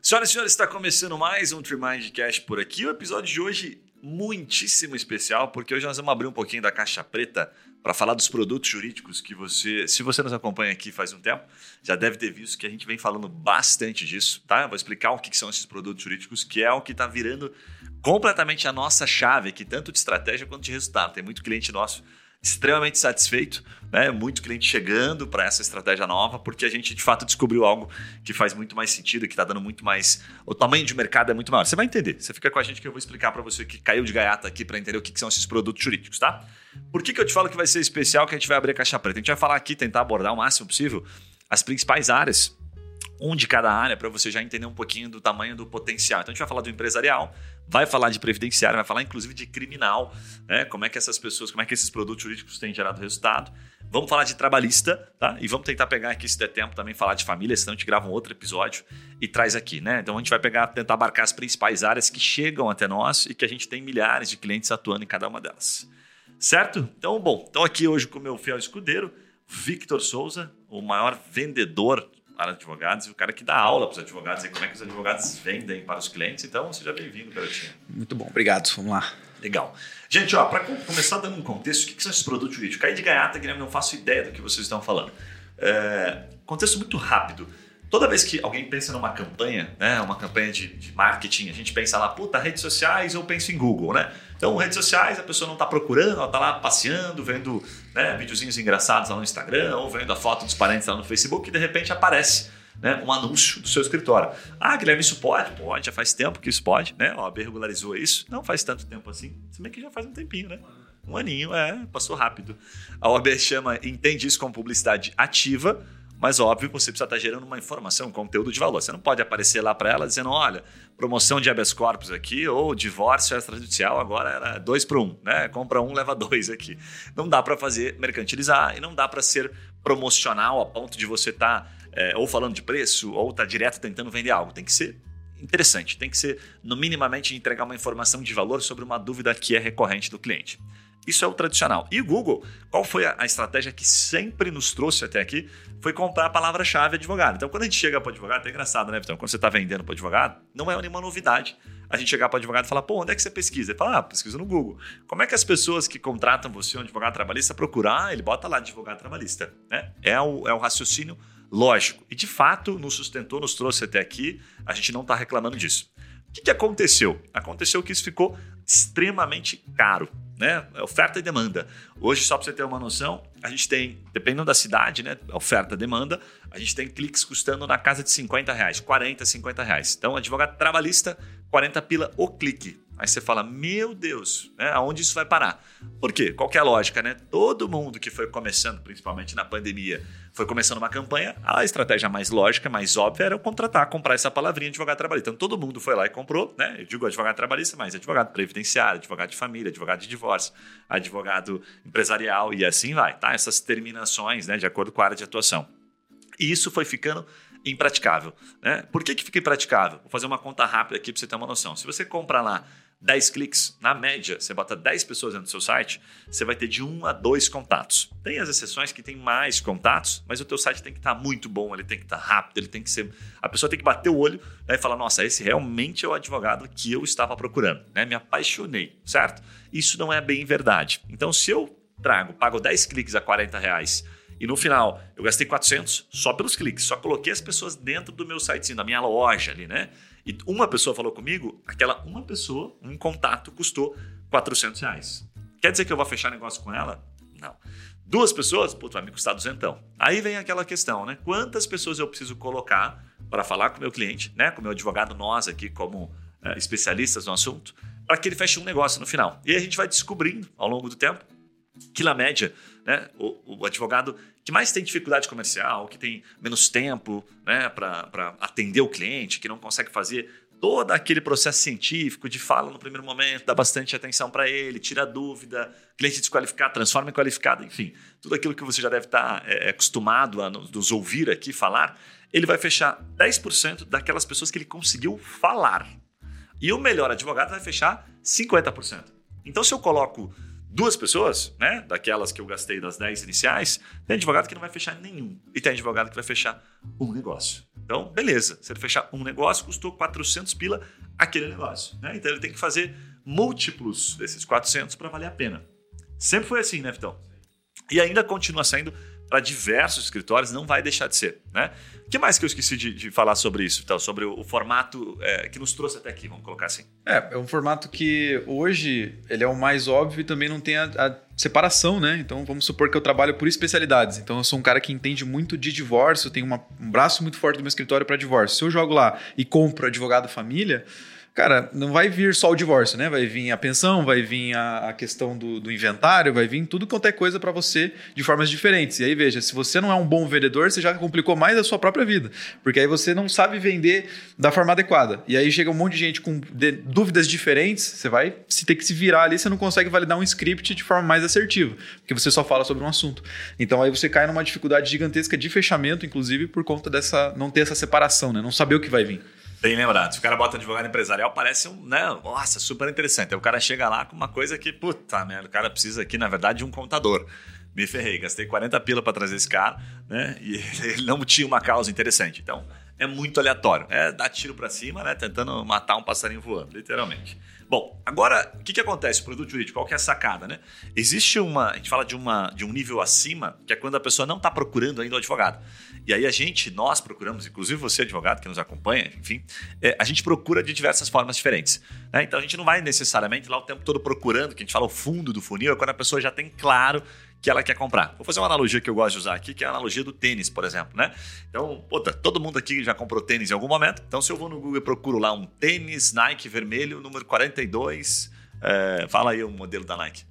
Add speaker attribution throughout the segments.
Speaker 1: Senhoras e senhores, está começando mais um Trimind Cash por aqui. O episódio de hoje muitíssimo especial, porque hoje nós vamos abrir um pouquinho da caixa preta para falar dos produtos jurídicos que você, se você nos acompanha aqui faz um tempo, já deve ter visto que a gente vem falando bastante disso, tá? Eu vou explicar o que são esses produtos jurídicos, que é o que está virando completamente a nossa chave aqui, tanto de estratégia quanto de resultado. Tem muito cliente nosso extremamente satisfeito, né? muito cliente chegando para essa estratégia nova, porque a gente de fato descobriu algo que faz muito mais sentido, que está dando muito mais. O tamanho de mercado é muito maior. Você vai entender. Você fica com a gente que eu vou explicar para você que caiu de gaiata aqui para entender o que, que, são esses produtos jurídicos, tá? Por que, que eu te falo que vai ser especial que a gente vai abrir a caixa preta? A gente vai falar aqui, tentar abordar o máximo possível as principais áreas um de cada área para você já entender um pouquinho do tamanho do potencial. Então a gente vai falar do empresarial, vai falar de previdenciário, vai falar inclusive de criminal, né? Como é que essas pessoas, como é que esses produtos jurídicos têm gerado resultado. Vamos falar de trabalhista, tá? E vamos tentar pegar aqui, se der tempo, também falar de família, senão a gente grava um outro episódio e traz aqui, né? Então a gente vai pegar, tentar abarcar as principais áreas que chegam até nós e que a gente tem milhares de clientes atuando em cada uma delas. Certo? Então, bom, estou aqui hoje com o meu fiel escudeiro, Victor Souza, o maior vendedor para advogados e o cara que dá aula para os advogados e como é que os advogados vendem para os clientes. Então, seja bem-vindo, Garotinho.
Speaker 2: Muito bom, obrigado. Vamos lá.
Speaker 1: Legal. Gente, ó, para começar dando um contexto, o que são esses produtos jurídicos? Caí de gaiata, Guilherme, não faço ideia do que vocês estão falando. É, contexto muito rápido. Toda vez que alguém pensa numa campanha, né, uma campanha de, de marketing, a gente pensa lá, puta, redes sociais, eu penso em Google, né? Então, redes sociais, a pessoa não está procurando, ela está lá passeando, vendo né, videozinhos engraçados lá no Instagram, ou vendo a foto dos parentes lá no Facebook, e de repente aparece né, um anúncio do seu escritório. Ah, Guilherme, isso pode? Pode, já faz tempo que isso pode, né? A OAB regularizou isso. Não faz tanto tempo assim, se bem que já faz um tempinho, né? Um aninho, é, passou rápido. A OAB chama, entende isso como publicidade ativa, mas óbvio, você precisa estar gerando uma informação, um conteúdo de valor. Você não pode aparecer lá para ela dizendo, olha, promoção de habeas corpus aqui ou divórcio extrajudicial agora era dois para um, né? Compra um, leva dois aqui. Não dá para fazer mercantilizar e não dá para ser promocional a ponto de você estar tá, é, ou falando de preço ou estar tá direto tentando vender algo. Tem que ser interessante, tem que ser no minimamente entregar uma informação de valor sobre uma dúvida que é recorrente do cliente. Isso é o tradicional. E o Google, qual foi a, estratégia que sempre nos trouxe até aqui? Foi comprar a palavra-chave advogado. Então, quando a gente chega para o advogado, é engraçado, né? Então, quando você está vendendo para o advogado, não é nenhuma novidade a gente chegar para o advogado e falar, pô, onde é que você pesquisa? Ele fala, ah, pesquisa no Google. Como é que as pessoas que contratam você, um advogado trabalhista, procurar? Ele bota lá advogado trabalhista. Né? É, o, é o raciocínio lógico. E, de fato, nos sustentou, nos trouxe até aqui. A gente não está reclamando disso. O que, que aconteceu? Aconteceu que isso ficou extremamente caro né? É oferta e demanda. Hoje, só para você ter uma noção, a gente tem, dependendo da cidade, né? Oferta e demanda, a gente tem cliques custando na casa de 50 reais, 40, 50 reais. Então, advogado trabalhista, 40 pila o clique. Aí você fala, meu Deus, né? aonde isso vai parar? Por quê? Qual é a lógica, né? Todo mundo que foi começando, principalmente na pandemia, foi começando uma campanha, a estratégia mais lógica, mais óbvia era contratar, comprar essa palavrinha advogado trabalhista. Então todo mundo foi lá e comprou, né? Eu digo advogado trabalhista, mas advogado previdenciário, advogado de família, advogado de divórcio, advogado empresarial e assim vai, tá? Essas terminações, né, de acordo com a área de atuação. E isso foi ficando impraticável. Né? Por que, que fica impraticável? Vou fazer uma conta rápida aqui para você ter uma noção. Se você compra lá 10 cliques, na média, você bota 10 pessoas dentro do seu site, você vai ter de 1 a 2 contatos. Tem as exceções que tem mais contatos, mas o teu site tem que estar tá muito bom, ele tem que estar tá rápido, ele tem que ser... A pessoa tem que bater o olho né, e falar, nossa, esse realmente é o advogado que eu estava procurando. Né? Me apaixonei, certo? Isso não é bem verdade. Então, se eu trago, pago 10 cliques a 40 reais e no final eu gastei 400 só pelos cliques, só coloquei as pessoas dentro do meu site, da minha loja ali, né? E uma pessoa falou comigo, aquela uma pessoa, um contato, custou 400 reais. Quer dizer que eu vou fechar negócio com ela? Não. Duas pessoas, putz, vai me custar duzentão. Aí vem aquela questão, né? Quantas pessoas eu preciso colocar para falar com o meu cliente, né? Com o meu advogado, nós aqui como é, especialistas no assunto, para que ele feche um negócio no final. E a gente vai descobrindo ao longo do tempo que na média, né, o, o advogado que mais tem dificuldade comercial, que tem menos tempo né, para atender o cliente, que não consegue fazer todo aquele processo científico de fala no primeiro momento, dá bastante atenção para ele, tira dúvida, cliente desqualificado, transforma em qualificado, enfim, tudo aquilo que você já deve estar tá, é, é, acostumado a nos ouvir aqui falar, ele vai fechar 10% daquelas pessoas que ele conseguiu falar. E o melhor advogado vai fechar 50%. Então, se eu coloco duas pessoas, né? Daquelas que eu gastei das 10 iniciais, tem advogado que não vai fechar nenhum. E tem advogado que vai fechar um negócio. Então, beleza. Se ele fechar um negócio, custou 400 pila aquele negócio. Né? Então, ele tem que fazer múltiplos desses 400 para valer a pena. Sempre foi assim, né, Vitão? E ainda continua sendo para diversos escritórios, não vai deixar de ser. Né? O que mais que eu esqueci de, de falar sobre isso, então, sobre o, o formato é, que nos trouxe até aqui, vamos colocar assim?
Speaker 2: É, é um formato que hoje ele é o mais óbvio e também não tem a, a, separação, né? Então vamos supor que eu trabalho por especialidades. Então eu sou um cara que entende muito de divórcio, tenho uma, um braço muito forte do meu escritório para divórcio. Se eu jogo lá e compro advogado família, cara, não vai vir só o divórcio, né? Vai vir a pensão, vai vir a, a questão do, do, inventário, vai vir tudo quanto é coisa para você de formas diferentes. E aí, veja, se você não é um bom vendedor, você já complicou mais a sua própria vida. Porque aí você não sabe vender da forma adequada. E aí chega um monte de gente com de, dúvidas diferentes, você vai se ter que se virar ali, você não consegue validar um script de forma mais assertiva, porque você só fala sobre um assunto. Então aí você cai numa dificuldade gigantesca de fechamento, inclusive, por conta dessa não ter essa separação, né? Não saber o que vai vir.
Speaker 1: Bem lembrado. Se o cara bota advogado empresarial, parece um, né? Nossa, super interessante. Aí o cara chega lá com uma coisa que, puta merda, o cara precisa aqui, na verdade, de um contador. Me ferrei, gastei 40 pila para trazer esse cara, né? E ele não tinha uma causa interessante. Então, é muito aleatório. É dar tiro para cima, né? Tentando matar um passarinho voando, literalmente. Bom, agora, o que, que acontece? O produto jurídico, qual que é a sacada, né? Existe uma, a gente fala de, uma, de um nível acima, que é quando a pessoa não está procurando ainda o advogado. E aí a gente, nós procuramos, inclusive você, advogado, que nos acompanha, enfim, é, a gente procura de diversas formas diferentes. Né? Então a gente não vai necessariamente lá o tempo todo procurando, que a gente fala o fundo do funil, é quando a pessoa já tem claro que ela quer comprar. Vou fazer uma analogia que eu gosto de usar aqui, que é a analogia do tênis, por exemplo, né? Então, puta, todo mundo aqui já comprou tênis em algum momento. Então, se eu vou no Google e procuro lá um tênis Nike vermelho, número 42, é, fala aí o modelo da Nike.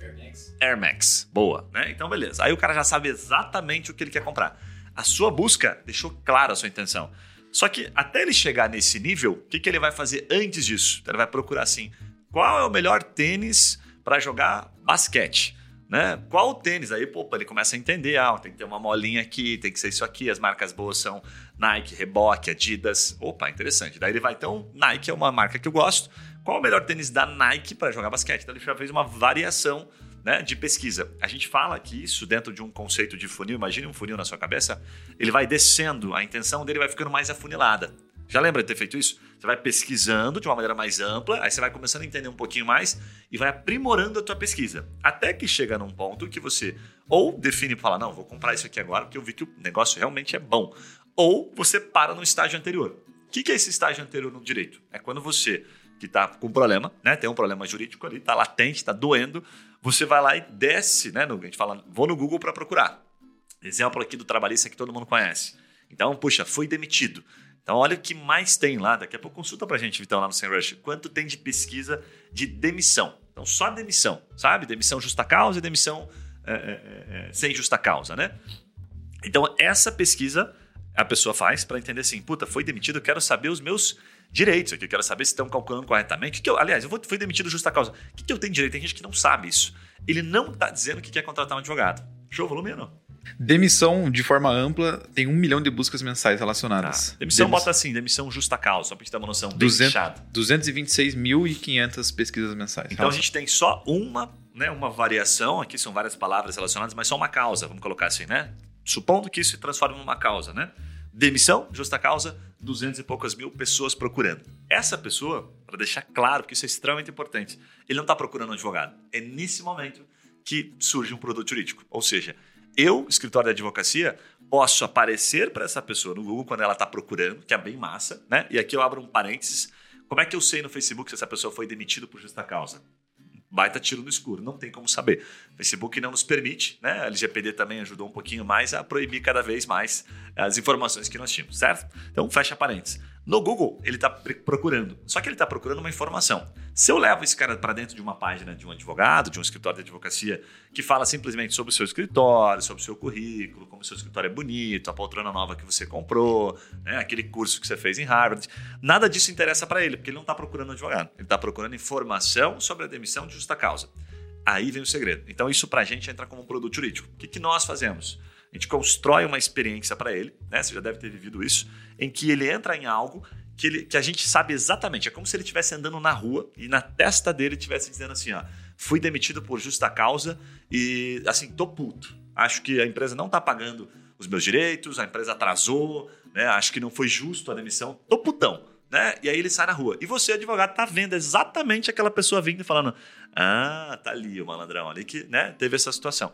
Speaker 1: Air Max. Air Max. Boa, né? Então, beleza. Aí o cara já sabe exatamente o que ele quer comprar. A sua busca deixou clara a sua intenção. Só que até ele chegar nesse nível, o que, que ele vai fazer antes disso? Então, ele vai procurar assim: qual é o melhor tênis para jogar basquete? Né? Qual o tênis? Aí, pô, ele começa a entender, ah, tem que ter uma molinha aqui, tem que ser isso aqui, as marcas boas são Nike, Reebok, Adidas. Opa, interessante. Daí ele vai, então, Nike é uma marca que eu gosto. Qual o melhor tênis da Nike para jogar basquete? Então ele já fez uma variação né, de pesquisa. A gente fala que isso dentro de um conceito de funil, imagine um funil na sua cabeça, ele vai descendo, a intenção dele vai ficando mais afunilada. Já lembra de ter feito isso? Você vai pesquisando de uma maneira mais ampla, aí você vai começando a entender um pouquinho mais e vai aprimorando a tua pesquisa. Até que chega num ponto que você ou define e fala, não, vou comprar isso aqui agora porque eu vi que o negócio realmente é bom. Ou você para no estágio anterior. O que é esse estágio anterior no direito? É quando você, que está com um problema, né, tem um problema jurídico ali, está latente, está doendo, você vai lá e desce, né, no, a gente fala, vou no Google para procurar. Exemplo aqui do trabalhista que todo mundo conhece. Então, puxa, fui demitido. Então, olha o que mais tem lá. Daqui a pouco consulta para a gente, Vitão, lá no SEMrush. Quanto tem de pesquisa de demissão. Então, só demissão, sabe? Demissão justa causa e demissão é, é, é, é sem justa causa, né? Então, essa pesquisa a pessoa faz para entender assim, puta, foi demitido, eu quero saber os meus direitos aqui, eu quero saber se estão calculando corretamente. Que que eu, aliás, eu fui demitido justa causa. O que, que eu tenho direito? Tem gente que não sabe isso. Ele não está dizendo que quer contratar um advogado. Show volume ou não?
Speaker 2: Demissão, de forma ampla, tem um milhão de buscas mensais relacionadas.
Speaker 1: Tá. Demissão, bota assim, demissão justa causa, só para gente ter uma noção bem
Speaker 2: 226.500 pesquisas mensais.
Speaker 1: Então a gente tem só uma, né, uma variação, aqui são várias palavras relacionadas, mas só uma causa, vamos colocar assim, né? Supondo que isso se transforme numa causa, né? Demissão, justa causa, 200 e poucas mil pessoas procurando. Essa pessoa, para deixar claro, porque isso é extremamente importante, ele não está procurando um advogado. É nesse momento que surge um produto jurídico. Ou seja, eu, escritório de advocacia, posso aparecer para essa pessoa no Google quando ela está procurando, que é bem massa, né? E aqui eu abro um parênteses. Como é que eu sei no Facebook se essa pessoa foi demitida por justa causa? baita tiro no escuro, não tem como saber. Facebook não nos permite, né? A LGPD também ajudou um pouquinho mais a proibir cada vez mais as informações que nós tínhamos, certo? Então, fecha parênteses. No Google, ele está procurando. Só que ele está procurando uma informação. Se eu levo esse cara para dentro de uma página de um advogado, de um escritório de advocacia, que fala simplesmente sobre o seu escritório, sobre o seu currículo, como o seu escritório é bonito, a poltrona nova que você comprou, né, aquele curso que você fez em Harvard, nada disso interessa para ele, porque ele não está procurando um advogado. Ele está procurando informação sobre a demissão de justa causa. Aí vem o segredo. Então, isso para a gente entra como um produto jurídico. O que, que nós fazemos? A gente constrói uma experiência para ele, né? Você já deve ter vivido isso, em que ele entra em algo que, ele, que a gente sabe exatamente. É como se ele estivesse andando na rua e na testa dele estivesse dizendo assim: ó, fui demitido por justa causa e, assim, tô puto. Acho que a empresa não tá pagando os meus direitos, a empresa atrasou, né? Acho que não foi justo a demissão. Tô putão. Né? E aí ele sai na rua. E você, advogado, tá vendo exatamente aquela pessoa vindo e falando: Ah, tá ali o malandrão ali que né, teve essa situação.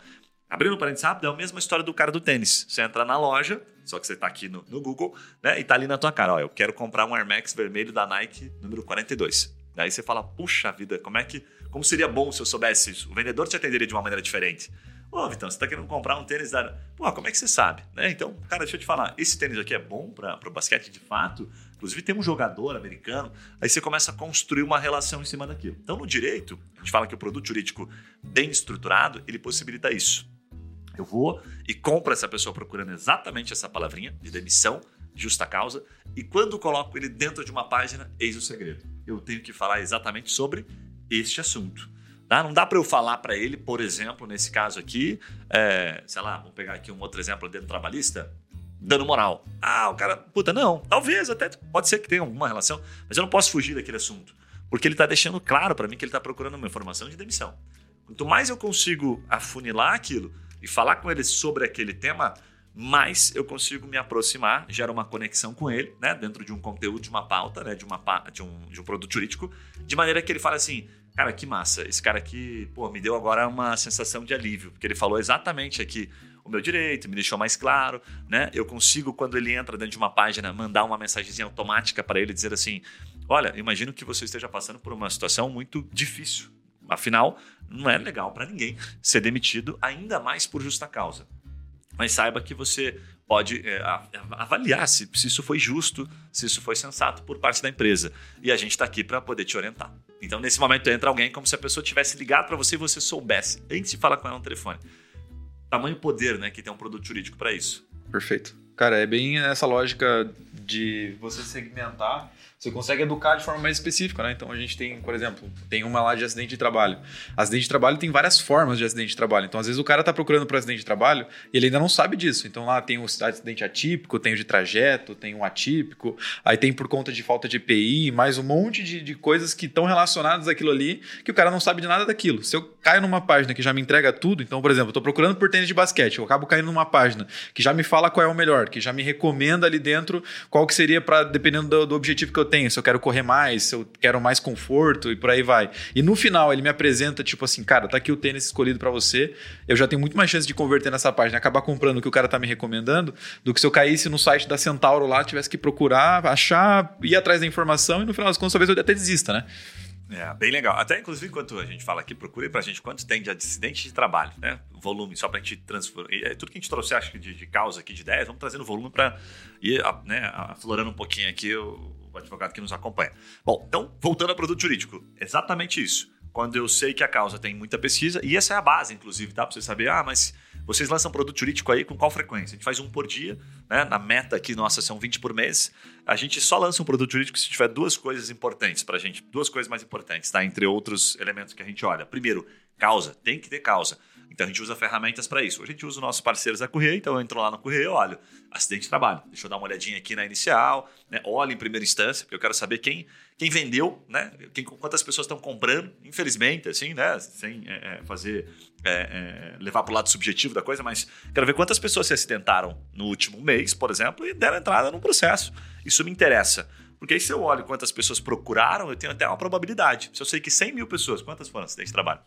Speaker 1: Abrindo um parênteses rápido, é a mesma história do cara do tênis. Você entra na loja, só que você está aqui no, no, Google, né? E tá ali na tua cara, ó, eu quero comprar um Air Max vermelho da Nike número 42. Daí você fala, puxa vida, como é que. Como seria bom se eu soubesse isso? O vendedor te atenderia de uma maneira diferente. Ô, Vitão, você está querendo comprar um tênis da. Pô, como é que você sabe? Né? Então, cara, deixa eu te falar. Esse tênis aqui é bom para o basquete de fato. Inclusive, tem um jogador americano. Aí você começa a construir uma relação em cima daquilo. Então, no direito, a gente fala que o produto jurídico bem estruturado, ele possibilita isso. Eu vou e compro essa pessoa procurando exatamente essa palavrinha de demissão, justa causa, e quando coloco ele dentro de uma página, eis o segredo. Eu tenho que falar exatamente sobre este assunto. Tá? Não dá para eu falar para ele, por exemplo, nesse caso aqui, é, sei lá, vamos pegar aqui um outro exemplo dentro do trabalhista, dando moral. Ah, o cara, puta, não, talvez até pode ser que tenha alguma relação, mas eu não posso fugir daquele assunto, porque ele está deixando claro para mim que ele está procurando uma informação de demissão. Quanto mais eu consigo afunilar aquilo e falar com ele sobre aquele tema, mais eu consigo me aproximar, gera uma conexão com ele, né, dentro de um conteúdo, de uma pauta, né, de, uma, de, um, de um produto jurídico, de maneira que ele fale assim, Cara, que massa. Esse cara aqui, pô, me deu agora uma sensação de alívio, porque ele falou exatamente aqui o meu direito, me deixou mais claro, né? Eu consigo, quando ele entra dentro de uma página, mandar uma mensagenzinha automática para ele dizer assim: Olha, imagino que você esteja passando por uma situação muito difícil. Afinal, não é legal para ninguém ser demitido, ainda mais por justa causa. Mas saiba que você pode é, avaliar se, se isso foi justo, se isso foi sensato por parte da empresa. E a gente está aqui para poder te orientar. Então, nesse momento, entra alguém como se a pessoa tivesse ligado para você e você soubesse, antes de falar com ela no telefone. Tamanho poder né, que tem um produto jurídico para isso.
Speaker 2: Perfeito. Cara, é bem essa lógica de você segmentar você consegue educar de forma mais específica, né? Então a gente tem, por exemplo, tem uma lá de acidente de trabalho. Acidente de trabalho tem várias formas de acidente de trabalho. Então, às vezes, o cara está procurando por acidente de trabalho e ele ainda não sabe disso. Então, lá tem o acidente atípico, tem o de trajeto, tem o atípico, aí tem por conta de falta de EPI, mais um monte de, de coisas que estão relacionadas àquilo ali que o cara não sabe de nada daquilo. Se eu caio numa página que já me entrega tudo, então, por exemplo, eu estou procurando por tênis de basquete, eu acabo caindo numa página que já me fala qual é o melhor, que já me recomenda ali dentro qual que seria para, dependendo do, do objetivo que eu tenho, se eu quero correr mais, se eu quero mais conforto e por aí vai. E no final ele me apresenta, tipo assim, cara, tá aqui o tênis escolhido para você. Eu já tenho muito mais chance de converter nessa página, acabar comprando o que o cara tá me recomendando, do que se eu caísse no site da Centauro lá, tivesse que procurar, achar, ir atrás da informação e no final das contas talvez eu até desista, né?
Speaker 1: É, bem legal. Até, inclusive, enquanto a gente fala aqui, procure pra gente quanto tem de acidente de trabalho, né? Volume, só pra gente transformar. É, tudo que a gente trouxe, acho que de, de causa aqui, de ideias, vamos trazendo volume pra ir né, aflorando um pouquinho aqui o, o advogado que nos acompanha. Bom, então, voltando ao produto jurídico, exatamente isso. Quando eu sei que a causa tem muita pesquisa, e essa é a base, inclusive, tá? Pra você saber, ah, mas vocês lançam produto jurídico aí com qual frequência? A gente faz um por dia, né? Na meta aqui, nossa, são 20 por mês. A gente só lança um produto jurídico se tiver duas coisas importantes para a gente, duas coisas mais importantes, tá? Entre outros elementos que a gente olha. Primeiro, causa, tem que ter causa. Então a gente usa ferramentas para isso. A gente usa os nossos parceiros da Correia, então eu entro lá no Correia, olho, acidente de trabalho. Deixa eu dar uma olhadinha aqui na inicial, né? olho em primeira instância, porque eu quero saber quem, quem vendeu, né? Quem, quantas pessoas estão comprando, infelizmente, assim, né? Sem é, é fazer é, é, levar para o lado subjetivo da coisa, mas quero ver quantas pessoas se acidentaram no último mês, por exemplo, e deram entrada num processo. Isso me interessa. Porque aí se eu olho quantas pessoas procuraram, eu tenho até uma probabilidade. Se eu sei que 100 mil pessoas, quantas foram acidentes de trabalho?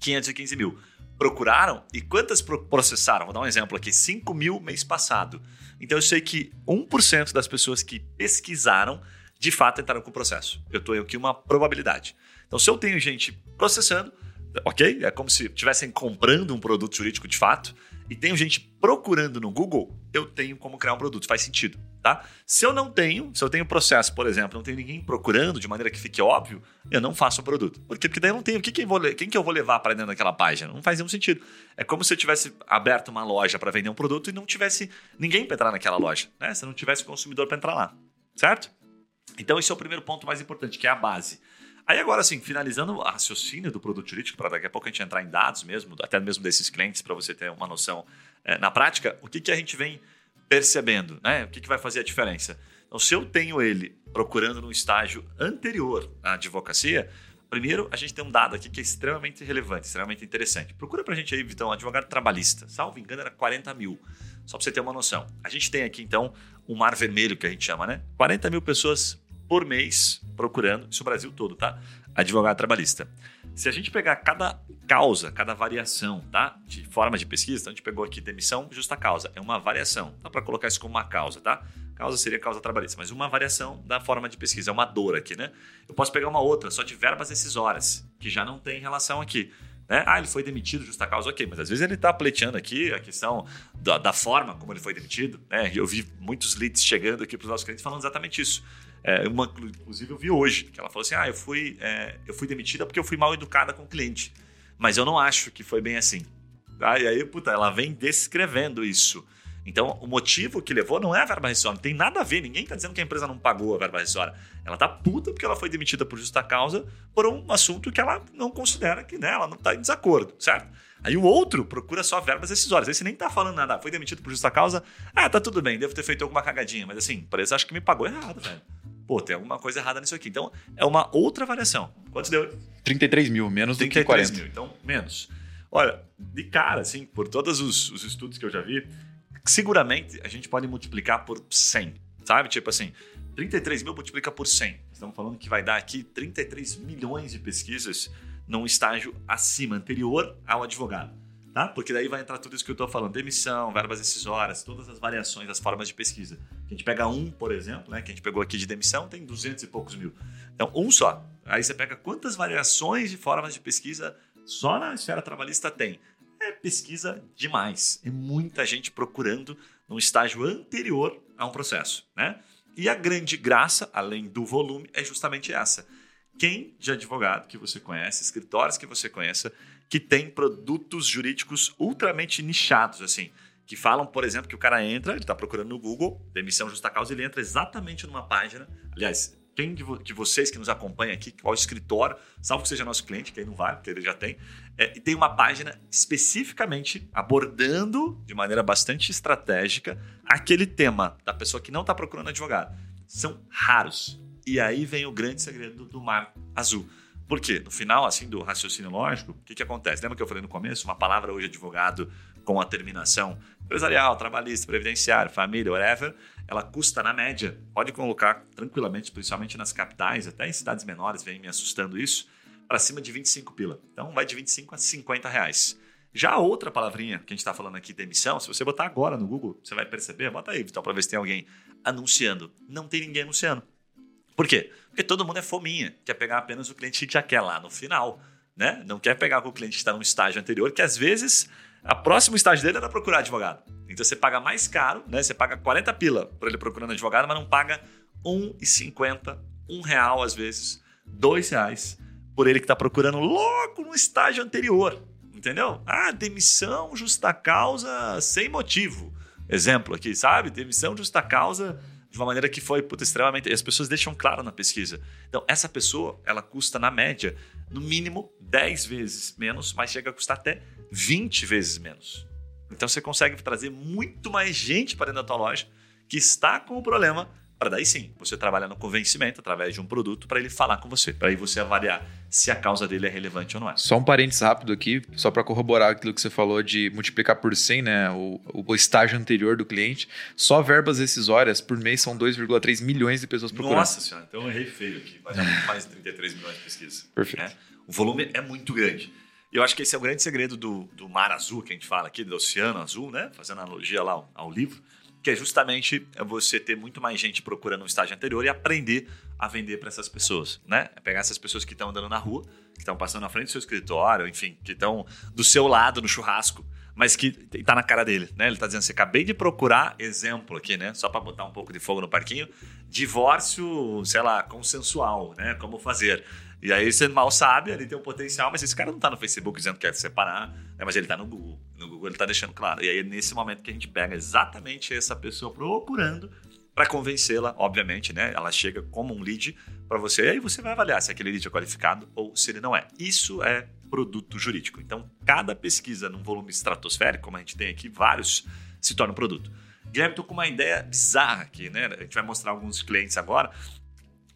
Speaker 1: 515 mil procuraram e quantas processaram? Vou dar um exemplo aqui: 5 mil mês passado. Então eu sei que 1% das pessoas que pesquisaram de fato entraram com o processo. Eu estou aqui uma probabilidade. Então, se eu tenho gente processando, ok? É como se estivessem comprando um produto jurídico de fato, e tenho gente procurando no Google, eu tenho como criar um produto. Faz sentido, tá? Se eu não tenho, se eu tenho processo, por exemplo, não tenho ninguém procurando de maneira que fique óbvio, eu não faço o produto. Por quê? Porque daí eu não tenho. Quem que eu vou, quem que eu vou levar para dentro daquela página? Não faz nenhum sentido. É como se eu tivesse aberto uma loja para vender um produto e não tivesse ninguém para entrar naquela loja, né? Se não tivesse consumidor para entrar lá, certo? Então, esse é o primeiro ponto mais importante, que é a base. Aí agora, assim, finalizando o raciocínio do produto jurídico, para daqui a pouco a gente entrar em dados mesmo, até mesmo desses clientes, para você ter uma noção é, na prática, o que, que a gente vem percebendo, né? O que, que vai fazer a diferença? Então, se eu tenho ele procurando no estágio anterior à advocacia, Primeiro, a gente tem um dado aqui que é extremamente relevante, extremamente interessante. Procura pra gente aí, Vitão, advogado trabalhista. Salvo engano, era 40 mil. Só pra você ter uma noção. A gente tem aqui, então, um mar vermelho, que a gente chama, né? 40 mil pessoas por mês procurando, isso o Brasil todo, tá? Advogado trabalhista. Se a gente pegar cada causa, cada variação, tá? De forma de pesquisa, então a gente pegou aqui demissão, justa causa. É uma variação. Dá para colocar isso como uma causa, tá? Causa seria causa trabalhista, mas uma variação da forma de pesquisa. É uma dor aqui, né? Eu posso pegar uma outra, só de verbas decisórias, que já não tem relação aqui. Né? Ah, ele foi demitido justa causa, ok, mas às vezes ele está pleiteando aqui a questão da, da, forma como ele foi demitido. Né? Eu vi muitos leads chegando aqui para os nossos clientes falando exatamente isso. É, uma, inclusive, eu vi hoje, que ela falou assim: ah, eu fui, é, eu fui demitida porque eu fui mal educada com o cliente. Mas eu não acho que foi bem assim. Ah, e aí, puta, ela vem descrevendo isso. Então, o motivo que levou não é a verba rescisória, não tem nada a ver. Ninguém está dizendo que a empresa não pagou a verba rescisória. Ela está puta porque ela foi demitida por justa causa por um assunto que ela não considera que né, ela não está em desacordo, certo? Aí o outro procura só verbas rescisórias. Aí você nem está falando nada. Foi demitido por justa causa. Ah, tá tudo bem, devo ter feito alguma cagadinha. Mas assim, a empresa acha que me pagou errado, velho. Pô, tem alguma coisa errada nisso aqui. Então, é uma outra variação. Quantos deu?
Speaker 2: 33 mil, menos 33 do que 40. mil,
Speaker 1: então menos. Olha, de cara, assim, por todos os, os estudos que eu já vi, seguramente a gente pode multiplicar por 100, sabe? Tipo assim, 33 mil multiplica por 100. Estamos falando que vai dar aqui 33 milhões de pesquisas num estágio acima, anterior ao advogado. Tá? Porque daí vai entrar tudo isso que eu estou falando: demissão, verbas decisórias, todas as variações, as formas de pesquisa. A gente pega um, por exemplo, né, que a gente pegou aqui de demissão, tem 200 e poucos mil. Então, um só. Aí você pega quantas variações de formas de pesquisa só na esfera trabalhista tem é pesquisa demais. É muita gente procurando num estágio anterior a um processo, né? E a grande graça, além do volume, é justamente essa. Quem de advogado que você conhece, escritórios que você conheça, que tem produtos jurídicos ultramente nichados, assim, que falam, por exemplo, que o cara entra, ele está procurando no Google, demissão justa causa, ele entra exatamente numa página. Aliás, quem de, de, vocês que nos acompanha aqui, qual escritório, salvo que seja nosso cliente, que aí não vai, porque ele já tem, é, tem uma página especificamente abordando de maneira bastante estratégica aquele tema da pessoa que não está procurando advogado. São raros. E aí vem o grande segredo do mar azul. Por quê? No final, assim, do raciocínio lógico, o que, que acontece? Lembra que eu falei no começo? Uma palavra hoje advogado com a terminação empresarial, trabalhista, previdenciário, família, whatever, ela custa na média, pode colocar tranquilamente, principalmente nas capitais, até em cidades menores, vem me assustando isso, para cima de 25 pila. Então vai de 25 a 50 reais. Já a outra palavrinha que a gente está falando aqui, demissão, se você botar agora no Google, você vai perceber, bota aí, Vital, para ver se tem alguém anunciando. Não tem ninguém anunciando. Por quê? Porque todo mundo é fominha, quer pegar apenas o cliente que já quer lá no final. Né? Não quer pegar com o cliente que está no estágio anterior, que às vezes a próximo estágio dele era procurar advogado. Então você paga mais caro, né? Você paga 40 pila por ele procurando advogado, mas não paga 1,50, um real às vezes, dois reais por ele que está procurando logo no estágio anterior. Entendeu? Ah, demissão justa causa sem motivo. Exemplo aqui, sabe? Demissão justa causa de uma maneira que foi puta, extremamente. E as pessoas deixam claro na pesquisa. Então, essa pessoa, ela custa, na média, no mínimo 10 vezes menos, mas chega a custar até 20 vezes menos. Então você consegue trazer muito mais gente para dentro da tua loja que está com o problema, para daí sim você trabalhar no convencimento através de um produto para ele falar com você, para aí você avaliar se a causa dele é relevante ou não é.
Speaker 2: Só um parênteses rápido aqui, só para corroborar aquilo que você falou de multiplicar por 100, né, o, o estágio anterior do cliente. Só verbas decisórias por mês são 2,3 milhões de pessoas procurando.
Speaker 1: Nossa senhora, então eu errei feio aqui, mas é mais de 33 milhões de pesquisas.
Speaker 2: Perfeito. Né?
Speaker 1: O volume é muito grande. E eu acho que esse é o grande segredo do, do mar azul que a gente fala aqui, do oceano azul, né? Fazendo analogia lá ao, ao livro, que é justamente você ter muito mais gente procurando um estágio anterior e aprender a vender para essas pessoas, né? É pegar essas pessoas que estão andando na rua, que estão passando na frente do seu escritório, enfim, que estão do seu lado no churrasco, mas que está na cara dele, né? Ele está dizendo assim, acabei de procurar exemplo aqui, né? Só para botar um pouco de fogo no parquinho, divórcio, sei lá, consensual, né? Como fazer. E aí você mal sabe, ele tem um potencial, mas esse cara não está no Facebook dizendo que quer separar, né? mas ele está no Google. No Google ele está deixando claro. E aí é nesse momento que a gente pega exatamente essa pessoa procurando para convencê-la, obviamente, né? Ela chega como um lead para você, e aí você vai avaliar se aquele lead é qualificado ou se ele não é. Isso é produto jurídico. Então, cada pesquisa num volume estratosférico, como a gente tem aqui, vários se torna produto. Guilherme, estou com uma ideia bizarra aqui, né? A gente vai mostrar alguns clientes agora.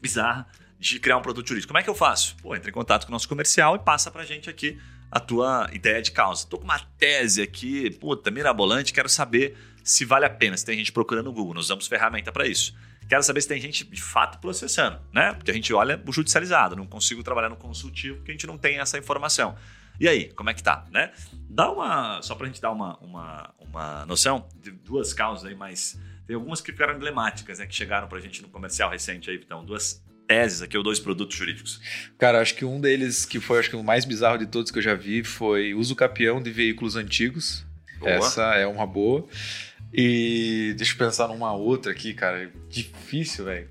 Speaker 1: Bizarra de criar um produto jurídico. Como é que eu faço? Pô, entre em contato com o nosso comercial e passa pra gente aqui a tua ideia de causa. Tô com uma tese aqui, puta, mirabolante, quero saber se vale a pena, se tem gente procurando no Google. Nós usamos ferramenta para isso. Quero saber se tem gente de fato processando, né? Porque a gente olha o judicializado, não consigo trabalhar no consultivo porque a gente não tem essa informação. E aí, como é que tá, né? Dá uma, só pra gente dar uma, uma, uma noção de duas causas aí, mas tem algumas que ficaram emblemáticas, né? Que chegaram pra gente no comercial recente aí, então, duas teses aqui, ou dois produtos jurídicos.
Speaker 2: Cara, acho que um deles, que foi acho que o mais bizarro de todos que eu já vi, foi uso capião de veículos antigos. Boa. Essa é uma boa. E deixa eu pensar numa outra aqui, cara. Difícil, velho.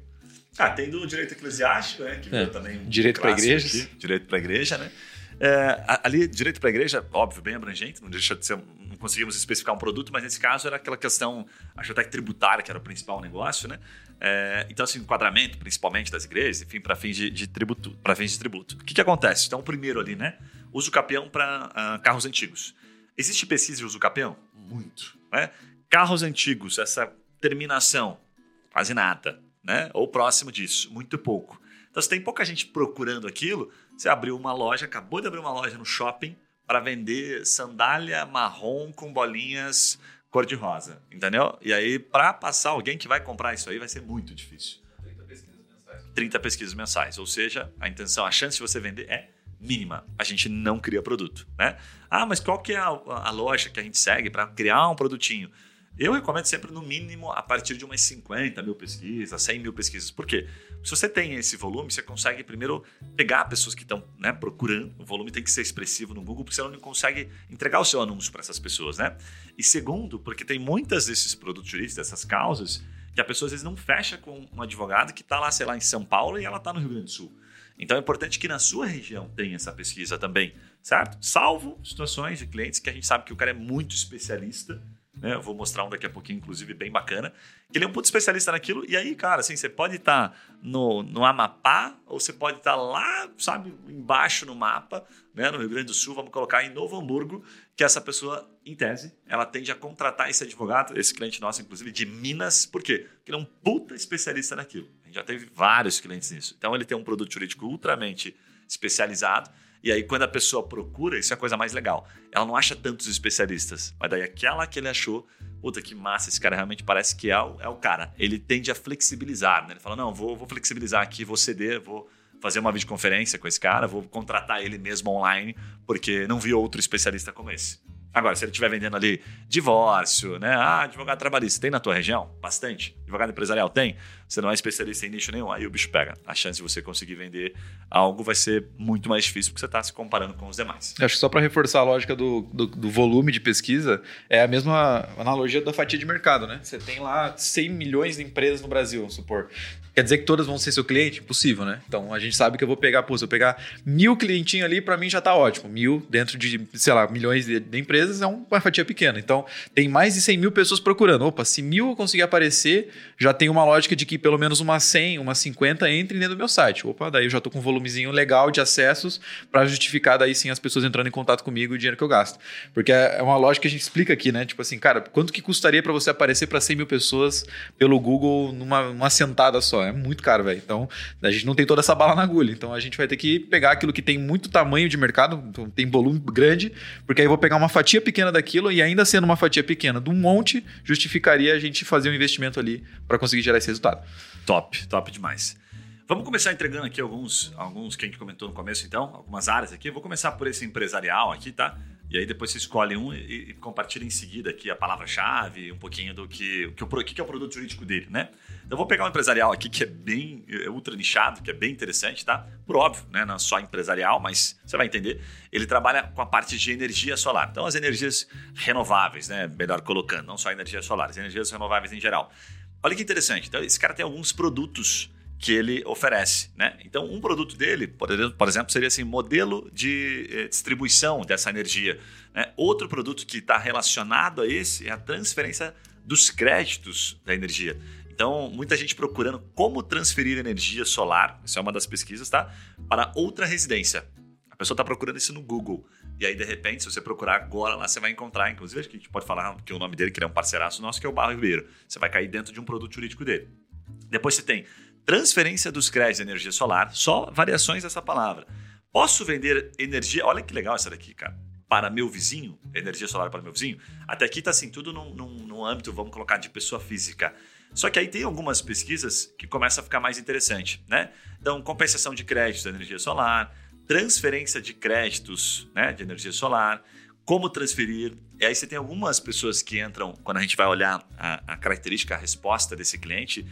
Speaker 1: Ah, tem do direito eclesiástico, né? Que
Speaker 2: é. também um direito para igrejas.
Speaker 1: Aqui. Direito para igreja, né? É, ali, direito para igreja, óbvio, bem abrangente, não deixa de ser, não conseguimos especificar um produto, mas nesse caso era aquela questão, acho até que tributária, que era o principal negócio, né? É, então, assim, enquadramento, principalmente das igrejas, enfim, para fins de, de tributo, para fins de tributo. O que, que acontece? Então, o primeiro ali, né? Uso capião para uh, ah, carros antigos. Existe pesquisa de uso capião? Muito, né? Carros antigos, essa terminação, quase nada, né? Ou próximo disso, muito pouco. Então, se tem pouca gente procurando aquilo, você abriu uma loja, acabou de abrir uma loja no shopping para vender sandália marrom com bolinhas cor-de-rosa, entendeu? E aí, para passar alguém que vai comprar isso aí, vai ser muito difícil. 30 pesquisas mensais. 30 pesquisas mensais. Ou seja, a intenção, a chance de você vender é mínima. A gente não cria produto, né? Ah, mas qual que é a, a loja que a gente segue para criar um produtinho? Eu recomendo sempre, no mínimo, a partir de umas 50 mil pesquisas, 100 mil pesquisas. Por quê? Se você tem esse volume, você consegue primeiro pegar pessoas que estão né, procurando. O volume tem que ser expressivo no Google, porque você não consegue entregar o seu anúncio para essas pessoas. Né? E segundo, porque tem muitas desses produtos jurídicos, dessas causas, que a pessoa às vezes não fecha com um advogado que está lá, sei lá, em São Paulo e ela está no Rio Grande do Sul. Então é importante que na sua região tenha essa pesquisa também, certo? Salvo situações de clientes que a gente sabe que o cara é muito especialista né? Eu vou mostrar um daqui a pouquinho, inclusive, bem bacana. Que ele é um puto especialista naquilo. E aí, cara, assim, você pode estar tá no, no Amapá, ou você pode estar tá lá, sabe, embaixo no mapa, né? No Rio Grande do Sul, vamos colocar em Novo Hamburgo, que essa pessoa, em tese, ela tende a contratar esse advogado, esse cliente nosso, inclusive, de Minas. Por quê? Porque ele é um puta especialista naquilo. A gente já teve vários clientes nisso. Então, ele tem um produto jurídico ultramente especializado e aí, quando a pessoa procura, isso é a coisa mais legal. Ela não acha tantos especialistas, mas daí aquela que ele achou, puta que massa, esse cara realmente parece que é o, é o cara. Ele tende a flexibilizar, né? Ele fala: não, vou, vou flexibilizar aqui, vou ceder, vou fazer uma videoconferência com esse cara, vou contratar ele mesmo online, porque não vi outro especialista como esse. Agora, se ele estiver vendendo ali divórcio, né? Ah, advogado trabalhista, tem na tua região? Bastante. Advogado empresarial tem? Você não é especialista em nicho nenhum, aí o bicho pega. A chance de você conseguir vender algo vai ser muito mais difícil porque você está se comparando com os demais.
Speaker 2: Acho que só para reforçar a lógica do, do, do, volume de pesquisa, é a mesma analogia da fatia de mercado, né? Você tem lá 100 milhões de empresas no Brasil, vamos supor. Quer dizer que todas vão ser seu cliente? Impossível, né? Então a gente sabe que eu vou pegar, pô, se eu pegar mil clientinhos ali, para mim já tá ótimo. Mil dentro de, sei lá, milhões de, de, empresas é uma fatia pequena. Então tem mais de 100 mil pessoas procurando. Opa, se mil eu conseguir aparecer, já tem uma lógica de que pelo menos umas 100, umas 50 entrem dentro do meu site. Opa, daí eu já tô com um volumezinho legal de acessos para justificar daí sim as pessoas entrando em contato comigo e o dinheiro que eu gasto. Porque é, é uma lógica que a gente explica aqui, né? Tipo assim, cara, quanto que custaria para você aparecer para 100 mil pessoas pelo Google numa sentada só? É muito caro, velho. Então, a gente não tem toda essa bala na agulha. Então, a gente vai ter que pegar aquilo que tem muito tamanho de mercado, então, tem volume grande, porque aí eu vou pegar uma fatia pequena daquilo e ainda sendo uma fatia pequena de um monte, justificaria a gente fazer um investimento ali para conseguir gerar esse resultado.
Speaker 1: Top, top demais. Vamos começar entregando aqui alguns, alguns que a gente comentou no começo, então, algumas áreas aqui. Eu vou começar por esse empresarial aqui, tá? E aí depois você escolhe um e, e compartilha em seguida aqui a palavra-chave, um pouquinho do que, que, o, que é o produto jurídico dele, né? Então vou pegar um empresarial aqui que é bem é ultra nichado, que é bem interessante, tá? Por óbvio, né? Não é só empresarial, mas você vai entender. Ele trabalha com a parte de energia solar. Então as energias renováveis, né? Melhor colocando, não só energia solar, as energias renováveis em geral. Olha que interessante. Então esse cara tem alguns produtos que ele oferece. Né? Então, um produto dele, por exemplo, seria assim, modelo de eh, distribuição dessa energia. Né? Outro produto que está relacionado a esse é a transferência dos créditos da energia. Então, muita gente procurando como transferir energia solar, isso é uma das pesquisas, tá? Para outra residência. A pessoa está procurando isso no Google. E aí, de repente, se você procurar agora lá, você vai encontrar, inclusive, acho que a gente pode falar que o nome dele, que é um parceiraço nosso, que é o Barro Ribeiro. Você vai cair dentro de um produto jurídico dele. Depois você tem transferência dos créditos de energia solar, só variações dessa palavra. Posso vender energia, olha que legal essa daqui, cara, para meu vizinho, energia solar para meu vizinho. Até aqui está assim, tudo num, num, num âmbito, vamos colocar, de pessoa física. Só que aí tem algumas pesquisas que começam a ficar mais interessante, né? Então, compensação de créditos da energia solar, transferência de créditos né, de energia solar, como transferir. E aí você tem algumas pessoas que entram, quando a gente vai olhar a, a característica, a resposta desse cliente,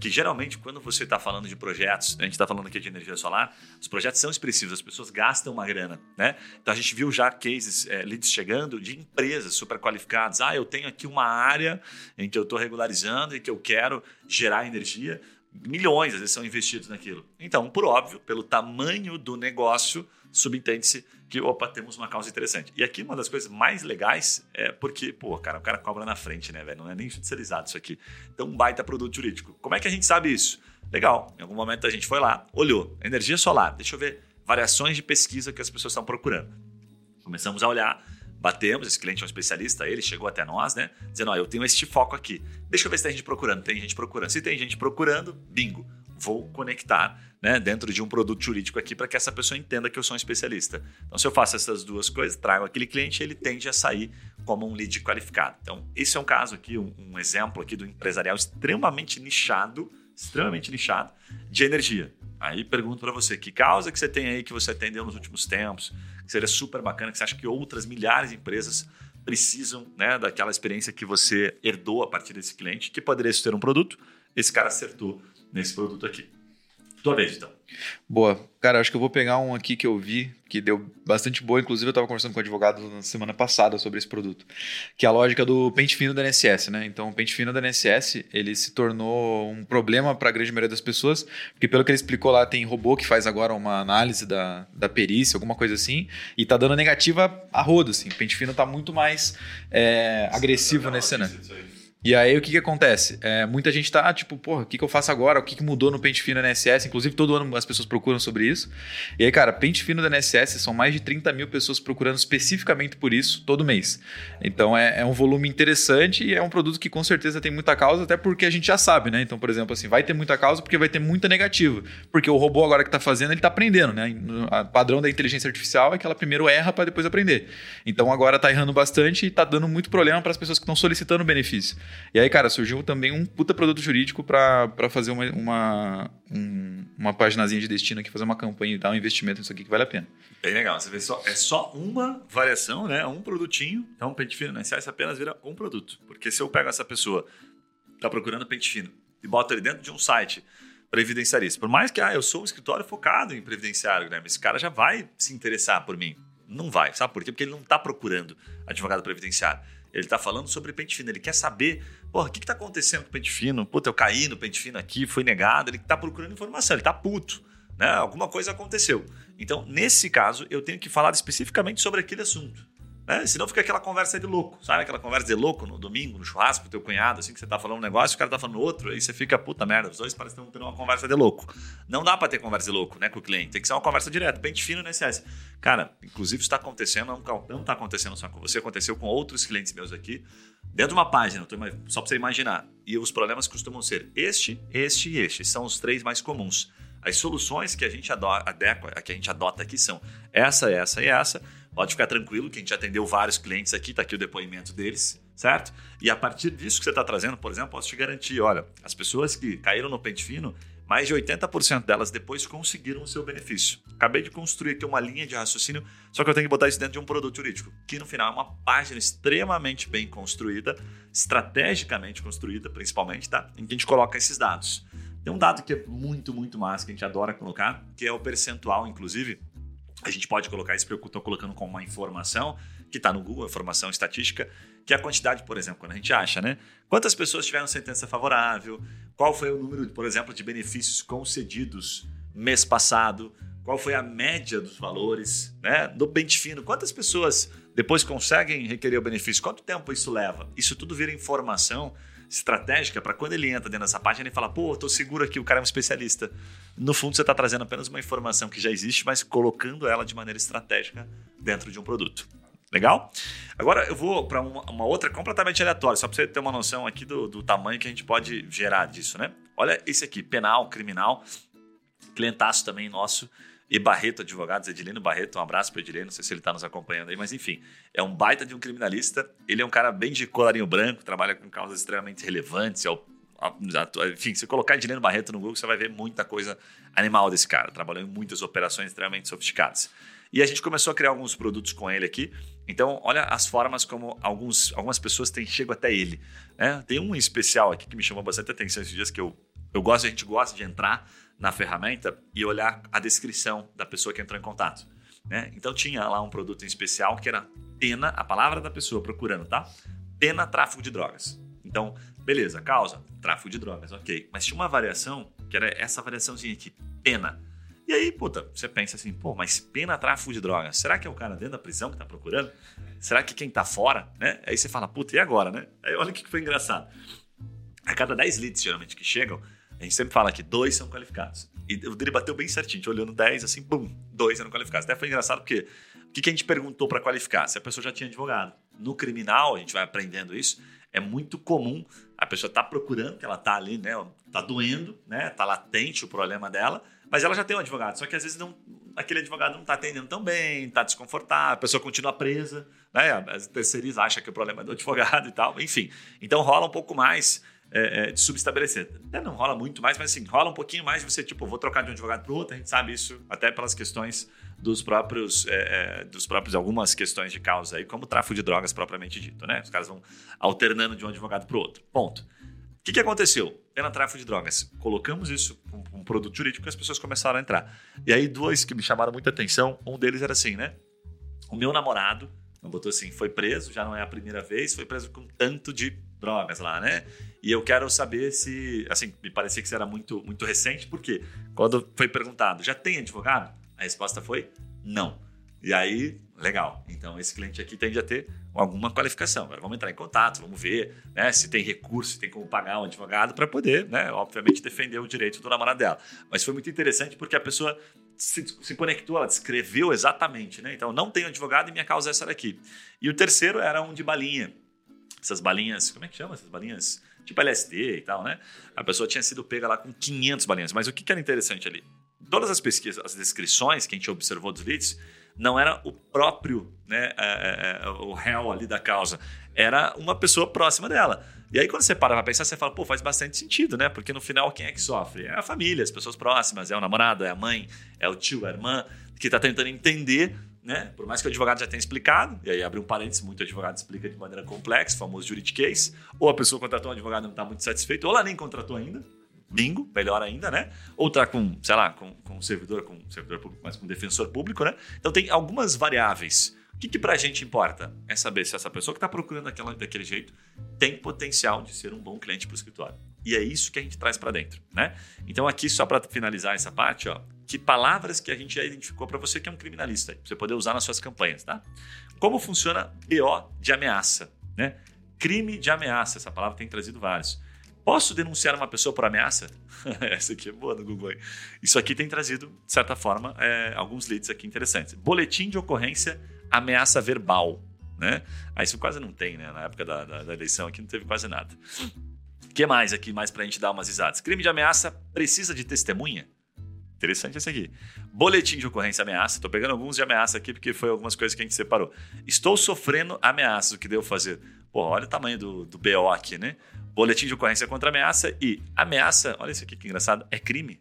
Speaker 1: que geralmente quando você está falando de projetos, a gente está falando aqui de energia solar, os projetos são expressivos, as pessoas gastam uma grana, né? Então a gente viu já cases, é, leads chegando de empresas super qualificadas. Ah, eu tenho aqui uma área em que eu estou regularizando e que eu quero gerar energia. Milhões às vezes são investidos naquilo. Então, por óbvio, pelo tamanho do negócio, subentende-se que, opa, temos uma causa interessante. E aqui uma das coisas mais legais é porque, pô, cara, o cara cobra na frente, né, velho? Não é nem judicializado isso aqui. Então, um baita produto jurídico. Como é que a gente sabe isso? Legal, em algum momento a gente foi lá, olhou, energia solar, deixa eu ver variações de pesquisa que as pessoas estão procurando. Começamos a olhar, batemos, esse cliente é um especialista, ele chegou até nós, né? Dizendo, ó, eu tenho este foco aqui. Deixa eu ver se tem gente procurando. Tem gente procurando. Se tem gente procurando, bingo vou conectar né, dentro de um produto jurídico aqui para que essa pessoa entenda que eu sou um especialista. Então, se eu faço essas duas coisas, trago aquele cliente, ele tende a sair como um lead qualificado. Então, esse é um caso aqui, um, um exemplo aqui do empresarial extremamente nichado, extremamente nichado de energia. Aí pergunto para você, que causa que você tem aí que você atendeu nos últimos tempos, que seria super bacana, que você acha que outras milhares de empresas precisam né, daquela experiência que você herdou a partir desse cliente, que poderia ser um produto, esse cara acertou nesse produto aqui. Tua vez, então.
Speaker 2: Boa. Cara, acho que eu vou pegar um aqui que eu vi, que deu bastante boa. Inclusive, eu estava conversando com o advogado na semana passada sobre esse produto. Que é a lógica do pente fino da NSS, né? Então, o pente fino da NSS, ele se tornou um problema para a grande maioria das pessoas, porque pelo que ele explicou lá, tem robô que faz agora uma análise da, da perícia, alguma coisa assim, e tá dando negativa a rodo, assim. O pente fino tá muito mais é, agressivo nesse cenário. E aí o que, que acontece? É, muita gente tá tipo, porra, o que, que eu faço agora? O que, que mudou no pente fino da NSS? Inclusive, todo ano as pessoas procuram sobre isso. E aí, cara, pente fino da NSS são mais de 30 mil pessoas procurando especificamente por isso todo mês. Então é, é, um volume interessante e é um produto que com certeza tem muita causa, até porque a gente já sabe, né? Então, por exemplo, assim, vai ter muita causa porque vai ter muita negativa. Porque o robô agora que tá fazendo, ele tá aprendendo, né? O padrão da inteligência artificial é que ela primeiro erra para depois aprender. Então agora tá errando bastante e tá dando muito problema para as pessoas que estão solicitando benefício. E aí, cara, surgiu também um puta produto jurídico para fazer uma, uma, um, uma paginazinha de destino aqui, fazer uma campanha e dar um investimento nisso aqui que vale a pena.
Speaker 1: Bem legal. Você vê só, é só uma variação, né? Um produtinho. Então, pente fino na SIS apenas vira um produto. Porque se eu pego essa pessoa, tá procurando pente fino, e boto ele dentro de um site previdenciarista, por mais que ah, eu sou um escritório focado em previdenciário, né? Mas esse cara já vai se interessar por mim. Não vai, sabe por quê? Porque ele não está procurando advogado previdenciário. Ele está falando sobre pente fino. Ele quer saber, porra, o que está acontecendo com o pente fino? Puta, eu caí no pente fino aqui, fui negado. Ele está procurando informação, ele está puto. Né? Alguma coisa aconteceu. Então, nesse caso, eu tenho que falar especificamente sobre aquele assunto. Né? Senão fica aquela conversa de louco, sabe? Aquela conversa de louco no domingo, no churrasco, com teu cunhado, assim, que você tá falando um negócio, o cara tá falando outro, aí você fica, puta merda, os dois parecem que estão tendo uma conversa de louco. Não dá para ter conversa de louco, né, com o cliente. Tem que ser uma conversa direta, pente fino nesse SS. Cara, inclusive está acontecendo, não está acontecendo só com você, aconteceu com outros clientes meus aqui, dentro de uma página, só para você imaginar. E os problemas costumam ser este, este e este. São os três mais comuns. As soluções que a gente adota, que a gente adota aqui são essa, essa e essa Pode ficar tranquilo que a gente atendeu vários clientes aqui, está aqui o depoimento deles, certo? E a partir disso que você está trazendo, por exemplo, posso te garantir, olha, as pessoas que caíram no pente fino, mais de 80% delas depois conseguiram o seu benefício. Acabei de construir aqui uma linha de raciocínio, só que eu tenho que botar isso dentro de um produto jurídico, que no final é uma página extremamente bem construída, estrategicamente construída, principalmente, tá? Em que a gente coloca esses dados. Tem um dado que é muito, muito massa, que a gente adora colocar, que é o percentual, inclusive, a gente pode colocar isso, porque eu estou colocando como uma informação que está no Google, informação estatística, que é a quantidade, por exemplo, quando a gente acha, né? Quantas pessoas tiveram sentença favorável? Qual foi o número, por exemplo, de benefícios concedidos mês passado? Qual foi a média dos valores, né? Do pente fino, quantas pessoas depois conseguem requerer o benefício? Quanto tempo isso leva? Isso tudo vira informação estratégica para quando ele entra dentro dessa página e fala, pô, estou seguro aqui, o cara é um especialista. No fundo, você está trazendo apenas uma informação que já existe, mas colocando ela de maneira estratégica dentro de um produto. Legal? Agora eu vou para uma, uma, outra completamente aleatória, só para você ter uma noção aqui do, do, tamanho que a gente pode gerar disso, né? Olha esse aqui, penal, criminal, clientaço também nosso, e Barreto Advogados, Edilino Barreto, um abraço para Edilino, não sei se ele está nos acompanhando aí, mas enfim, é um baita de um criminalista, ele é um cara bem de colarinho branco, trabalha com causas extremamente relevantes, é o enfim, se colocar Edileno Barreto no Google, você vai ver muita coisa animal desse cara. Trabalhou em muitas operações extremamente sofisticadas. E a gente começou a criar alguns produtos com ele aqui. Então, olha as formas como alguns, algumas pessoas têm chego até ele. Né? Tem um especial aqui que me chamou bastante atenção esses dias que eu, eu gosto, a gente gosta de entrar na ferramenta e olhar a descrição da pessoa que entrou em contato. Né? Então tinha lá um produto em especial que era pena, a palavra da pessoa procurando, tá? Pena tráfico de drogas. Então, beleza, causa, tráfico de drogas, ok. Mas tinha uma variação que era essa variaçãozinha aqui, pena. E aí, puta, você pensa assim, pô, mas pena tráfico de drogas. Será que é o cara dentro da prisão que tá procurando? Será que quem tá fora, né? Aí você fala, puta, e agora, né? Aí olha o que foi engraçado. A cada 10 leads, geralmente, que chegam, a gente sempre fala que dois são qualificados. E o dele bateu bem certinho, a gente olhando 10, assim, bum, dois eram qualificados. Até foi engraçado porque o que a gente perguntou para qualificar? Se a pessoa já tinha advogado. No criminal, a gente vai aprendendo isso, é muito comum a pessoa tá procurando, que ela tá ali, né? Tá doendo, né? Tá latente o problema dela, mas ela já tem um advogado, só que às vezes não, aquele advogado não está atendendo tão bem, está desconfortável, a pessoa continua presa, né? As terceirizas acham que o problema é do advogado e tal, enfim. Então rola um pouco mais é, é, de subestabelecer. Até não rola muito mais, mas assim, rola um pouquinho mais de você, tipo, vou trocar de um advogado para outro, a gente sabe isso até pelas questões dos próprios, é, é, dos próprios algumas questões de causa aí, como tráfico de drogas propriamente dito, né? Os caras vão alternando de um advogado para o outro. Ponto. O que, que aconteceu? Pena tráfico de drogas. Colocamos isso um, um produto jurídico e as pessoas começaram a entrar. E aí, dois que me chamaram muita atenção, um deles era assim, né? O meu namorado, botou assim, foi preso, já não é a primeira vez, foi preso com tanto de drogas lá, né? E eu quero saber se, assim, me parecia que isso era muito, muito recente, porque quando foi perguntado, já tem advogado? A resposta foi não. E aí, legal. Então, esse cliente aqui tende a ter alguma qualificação. Agora, vamos entrar em contato, vamos ver né, se tem recurso, se tem como pagar um advogado para poder, né, obviamente, defender o direito do namorado dela. Mas foi muito interessante porque a pessoa se, se conectou, ela descreveu exatamente. Né? Então, não tenho advogado e minha causa é essa daqui. E o terceiro era um de balinha. Essas balinhas, como é que chama? Essas balinhas tipo LSD e tal, né? A pessoa tinha sido pega lá com 500 balinhas. Mas o que, que era interessante ali? Todas as pesquisas, as descrições que a gente observou dos leads, não era o próprio, né, é, é, é, o réu ali da causa, era uma pessoa próxima dela. E aí, quando você para pra pensar, você fala, pô, faz bastante sentido, né? Porque no final, quem é que sofre? É a família, as pessoas próximas, é o namorado, é a mãe, é o tio, é a irmã, que está tentando entender, né? Por mais que o advogado já tenha explicado, e aí abre um parênteses, muito advogado explica de maneira complexa, famoso juridiquês, ou a pessoa contratou um advogado e não está muito satisfeito, ou ela nem contratou ainda, bingo, melhor ainda, né? Ou tá com, sei lá, com, com servidor, com servidor público, mas com defensor público, né? Então tem algumas variáveis. O que, que pra gente importa? É saber se essa pessoa que está procurando aquela, daquele jeito tem potencial de ser um bom cliente para o escritório. E é isso que a gente traz para dentro, né? Então aqui, só para finalizar essa parte, ó, que palavras que a gente já identificou para você que é um criminalista, para você poder usar nas suas campanhas, tá? Como funciona BO de ameaça, né? Crime de ameaça, essa palavra tem trazido vários. Posso denunciar uma pessoa por ameaça? Essa aqui é boa no Google. Isso aqui tem trazido, de certa forma, é, alguns leads aqui interessantes. Boletim de ocorrência, ameaça verbal. Né? Aí isso quase não tem, né? Na época da, da, da eleição aqui não teve quase nada. O que mais aqui, mais para a gente dar umas risadas? Crime de ameaça precisa de testemunha? Interessante esse aqui. Boletim de ocorrência ameaça. Estou pegando alguns de ameaça aqui porque foi algumas coisas que a gente separou. Estou sofrendo ameaças. O que devo fazer? Pô, olha o tamanho do, do BO aqui, né? Boletim de ocorrência contra ameaça e ameaça, olha isso aqui que engraçado, é crime.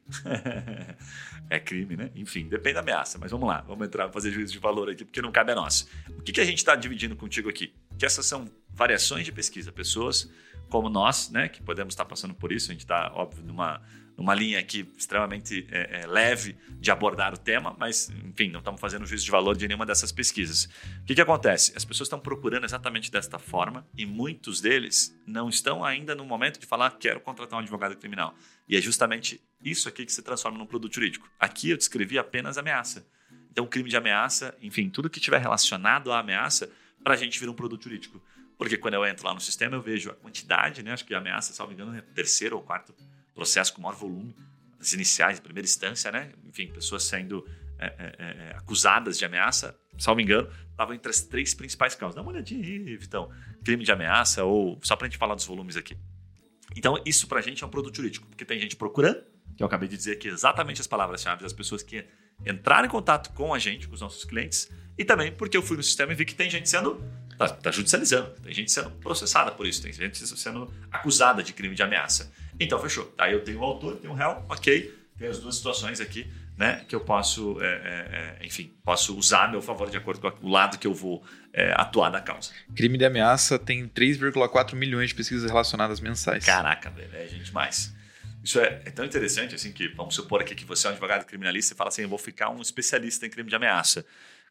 Speaker 1: é crime, né? Enfim, depende da ameaça, mas vamos lá, vamos entrar, fazer juízo de valor aqui, porque não cabe a nós. O que, que a gente está dividindo contigo aqui? Que essas são variações de pesquisa, pessoas como nós, né, que podemos estar passando por isso, a gente está, óbvio, numa numa linha aqui extremamente é, é, leve de abordar o tema, mas, enfim, não estamos fazendo juízo de valor de nenhuma dessas pesquisas. O que, que acontece? As pessoas estão procurando exatamente desta forma e muitos deles não estão ainda no momento de falar quero contratar um advogado criminal. E é justamente isso aqui que se transforma num produto jurídico. Aqui eu descrevi apenas ameaça. Então, crime de ameaça, enfim, tudo que tiver relacionado à ameaça, para a gente vira um produto jurídico. Porque quando eu entro lá no sistema, eu vejo a quantidade, né? Acho que a ameaça, salvo engano, é terceiro ou quarto processo com maior volume, as iniciais, primeira instância, né? Enfim, pessoas sendo é, é, é, acusadas de ameaça, salvo engano, estavam entre as três principais causas. Dá uma olhadinha aí, Vitão. Crime de ameaça, ou só para a gente falar dos volumes aqui. Então, isso para a gente é um produto jurídico, porque tem gente procurando, que eu acabei de dizer aqui exatamente as palavras-chave das pessoas que entraram em contato com a gente, com os nossos clientes, e também porque eu fui no sistema e vi que tem gente sendo. Tá, tá judicializando, tem gente sendo processada por isso, tem gente sendo acusada de crime de ameaça. Então, fechou. Aí eu tenho o autor, tenho o réu, ok, tem as duas situações aqui né, que eu posso, é, é, é, enfim, posso usar a meu favor de acordo com o lado que eu vou é, atuar da causa.
Speaker 2: Crime de ameaça tem 3,4 milhões de pesquisas relacionadas mensais.
Speaker 1: Caraca, velho, é gente mais. Isso é, é, tão interessante assim que, vamos supor aqui que você é um advogado criminalista e fala assim, eu vou ficar um especialista em crime de ameaça.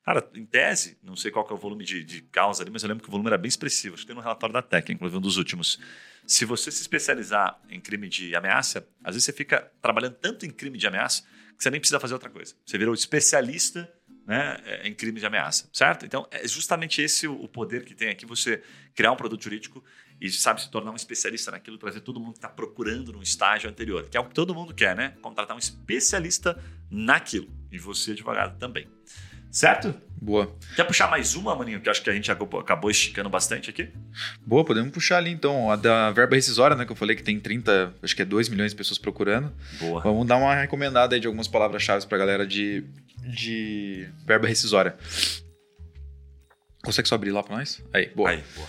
Speaker 1: Cara, em tese, não sei qual é o volume de, de causa ali, mas eu lembro que o volume era bem expressivo. Acho que tem no relatório da técnica, inclusive um dos últimos. Se você se especializar em crime de ameaça, às vezes você fica trabalhando tanto em crime de ameaça que você nem precisa fazer outra coisa. Você virou especialista né, é, em crime de ameaça, certo? Então, é justamente esse o poder que tem aqui você criar um produto jurídico e, sabe, se tornar um especialista naquilo, trazer todo mundo que está procurando no estágio anterior, que é o que todo mundo quer, né? Contratar um especialista naquilo. E você, advogado, também. Certo?
Speaker 2: Boa.
Speaker 1: Quer puxar mais uma, Maninho? Que acho que a gente acabou esticando bastante aqui.
Speaker 2: Boa, podemos puxar ali então. A da verba rescisória, né? Que eu falei que tem 30, acho que é 2 milhões de pessoas procurando.
Speaker 1: Boa.
Speaker 2: Vamos dar uma recomendada aí de algumas palavras-chave pra galera de, de verba rescisória. Consegue só abrir lá pra nós? Aí, boa.
Speaker 1: Aí, boa.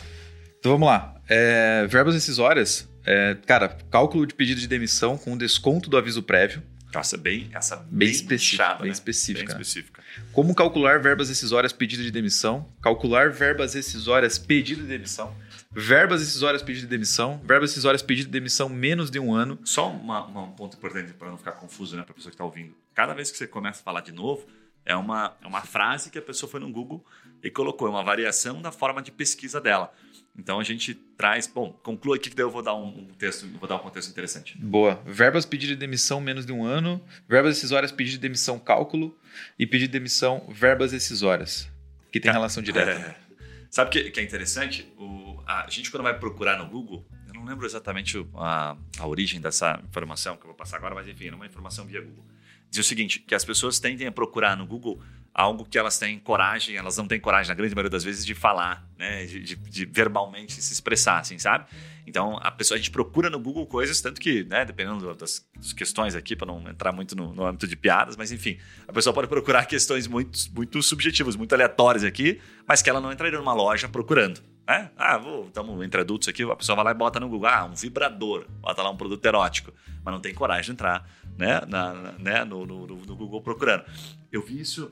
Speaker 2: Então vamos lá. É, verbas rescisórias, é, cara, cálculo de pedido de demissão com desconto do aviso prévio.
Speaker 1: Essa bem, essa bem,
Speaker 2: bem específica,
Speaker 1: chata,
Speaker 2: bem
Speaker 1: né?
Speaker 2: específica.
Speaker 1: Bem específica.
Speaker 2: Como calcular verbas rescisórias pedido de demissão, calcular verbas rescisórias pedido de demissão, verbas rescisórias pedido de demissão, verbas rescisórias pedido de demissão menos de um ano.
Speaker 1: Só uma, uma, um ponto importante para não ficar confuso, né, para a pessoa que está ouvindo. Cada vez que você começa a falar de novo, é uma, é uma frase que a pessoa foi no Google e colocou, é uma variação da forma de pesquisa dela. Então a gente traz, bom, conclua aqui que daí eu vou dar um, texto, vou dar um contexto interessante.
Speaker 2: Boa. Verbas pedido de demissão menos de um ano, verbas decisórias pedido de demissão cálculo e pedido de demissão verbas decisórias, que tem relação direta.
Speaker 1: É. Sabe o que, que é interessante? O, a gente quando vai procurar no Google, eu não lembro exatamente a, a origem dessa informação que eu vou passar agora, mas enfim, é uma informação via Google. Diz o seguinte, que as pessoas tendem a procurar no Google algo que elas têm coragem, elas não têm coragem, na grande maioria das vezes, de falar, né? De, de, de, verbalmente se expressar, assim, sabe? Então, a pessoa, a gente procura no Google coisas, tanto que, né, dependendo das, das questões aqui, para não entrar muito no, no, âmbito de piadas, mas enfim, a pessoa pode procurar questões muito, muito subjetivas, muito aleatórias aqui, mas que ela não entraria numa loja procurando. Né? Ah, estamos entre adultos aqui, a pessoa vai lá e bota no Google, ah, um vibrador, bota lá um produto erótico, mas não tem coragem de entrar né, na, na né, no, no, no Google procurando. Eu vi isso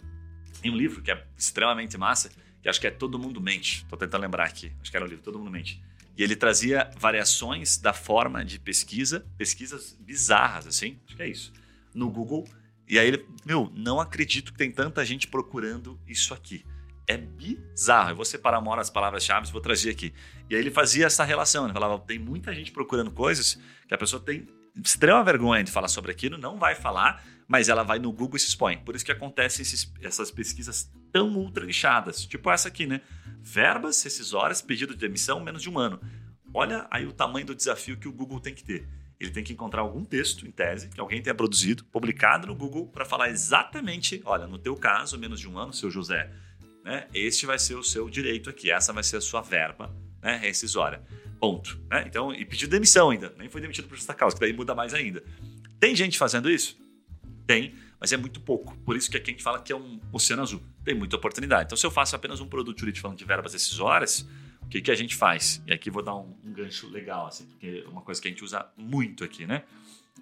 Speaker 1: em um livro que é extremamente massa, que acho que é Todo Mundo Mente. Estou tentando lembrar aqui. Acho que era o livro Todo Mundo Mente. E ele trazia variações da forma de pesquisa, pesquisas bizarras, assim, acho que é isso, no Google. E aí ele, meu, não acredito que tem tanta gente procurando isso aqui. É bizarro. Eu vou separar uma hora as palavras-chave e vou trazer aqui. E aí ele fazia essa relação. Ele falava: tem muita gente procurando coisas que a pessoa tem extrema vergonha de falar sobre aquilo, não vai falar, mas ela vai no Google e se expõe. Por isso que acontecem esses, essas pesquisas tão ultra lixadas, tipo essa aqui, né? Verbas rescisórias, pedido de demissão, menos de um ano. Olha aí o tamanho do desafio que o Google tem que ter. Ele tem que encontrar algum texto, em tese, que alguém tenha produzido, publicado no Google, para falar exatamente: olha, no teu caso, menos de um ano, seu José, né? Este vai ser o seu direito aqui, essa vai ser a sua verba né, rescisória. Ponto. Né? Então, e pediu demissão ainda, nem foi demitido por justa causa, que daí muda mais ainda. Tem gente fazendo isso? Tem, mas é muito pouco. Por isso que aqui a gente fala que é um oceano azul. Tem muita oportunidade. Então, se eu faço apenas um produto jurídico falando de verbas decisórias, o que, que a gente faz? E aqui vou dar um, um, gancho legal, assim, porque é uma coisa que a gente usa muito aqui, né?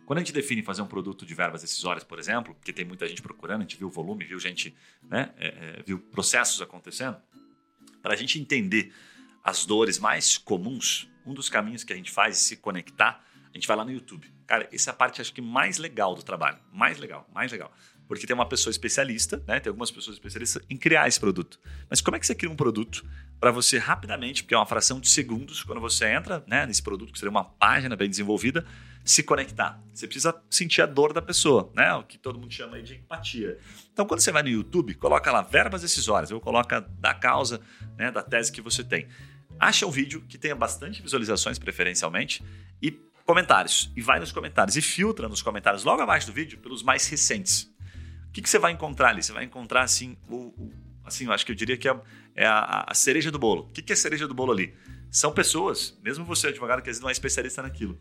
Speaker 1: Quando a gente define fazer um produto de verbas decisórias, por exemplo, porque tem muita gente procurando, a gente viu o volume, viu gente, né, é, é, viu processos acontecendo, para a gente entender as dores mais comuns, um dos caminhos que a gente faz é se conectar, a gente vai lá no YouTube. Cara, essa é a parte acho que mais legal do trabalho. Mais legal, mais legal. Porque tem uma pessoa especialista, né? Tem algumas pessoas especialistas em criar esse produto. Mas como é que você cria um produto para você rapidamente, porque é uma fração de segundos, quando você entra né, nesse produto, que seria uma página bem desenvolvida, se conectar? Você precisa sentir a dor da pessoa, né? O que todo mundo chama de empatia. Então, quando você vai no YouTube, coloca lá verbas decisórias, ou coloca da causa, né, da tese que você tem. Acha um vídeo que tenha bastante visualizações, preferencialmente, e comentários. E vai nos comentários e filtra nos comentários logo abaixo do vídeo pelos mais recentes. que, que você vai encontrar ali? Você vai encontrar, assim, o, o assim, eu acho que eu diria que é, é a, a, cereja do bolo. O que, que é a cereja do bolo ali? São pessoas, mesmo você advogado que às vezes não é especialista naquilo,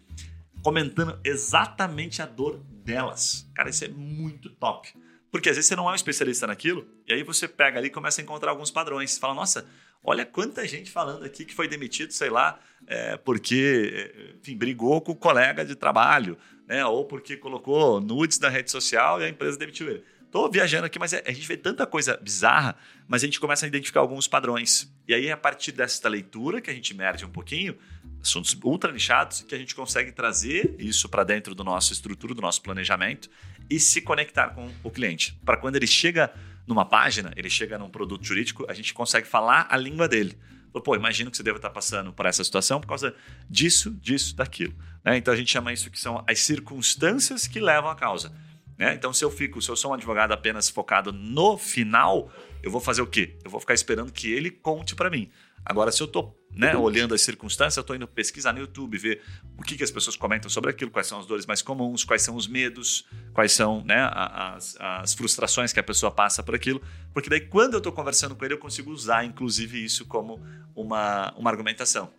Speaker 1: comentando exatamente a dor delas. Cara, isso é muito top. Porque às vezes você não é um especialista naquilo, e aí você pega ali e começa a encontrar alguns padrões. Você fala, nossa, olha quanta gente falando aqui que foi demitido, sei lá, é, porque enfim, brigou com o colega de trabalho, né? ou porque colocou nudes na rede social e a empresa demitiu ele. Estou viajando aqui, mas é, a gente vê tanta coisa bizarra, mas a gente começa a identificar alguns padrões. E aí, a partir dessa leitura, que a gente merde um pouquinho, assuntos ultra nichados, que a gente consegue trazer isso para dentro do nosso estrutura, do nosso planejamento e se conectar com o cliente. Para quando ele chega numa página, ele chega num produto jurídico, a gente consegue falar a língua dele. Pô, imagino que você deva estar passando por essa situação por causa disso, disso, daquilo. Né? Então a gente chama isso que são as circunstâncias que levam à causa. Né? Então, se eu fico, se eu sou um advogado apenas focado no final, eu vou fazer o quê? Eu vou ficar esperando que ele conte para mim. Agora, se eu estou né, olhando as circunstâncias, eu estou indo pesquisar no YouTube, ver o que, que as pessoas comentam sobre aquilo, quais são as dores mais comuns, quais são os medos, quais são né, as, as frustrações que a pessoa passa por aquilo. Porque daí, quando eu estou conversando com ele, eu consigo usar, inclusive, isso como uma, uma argumentação.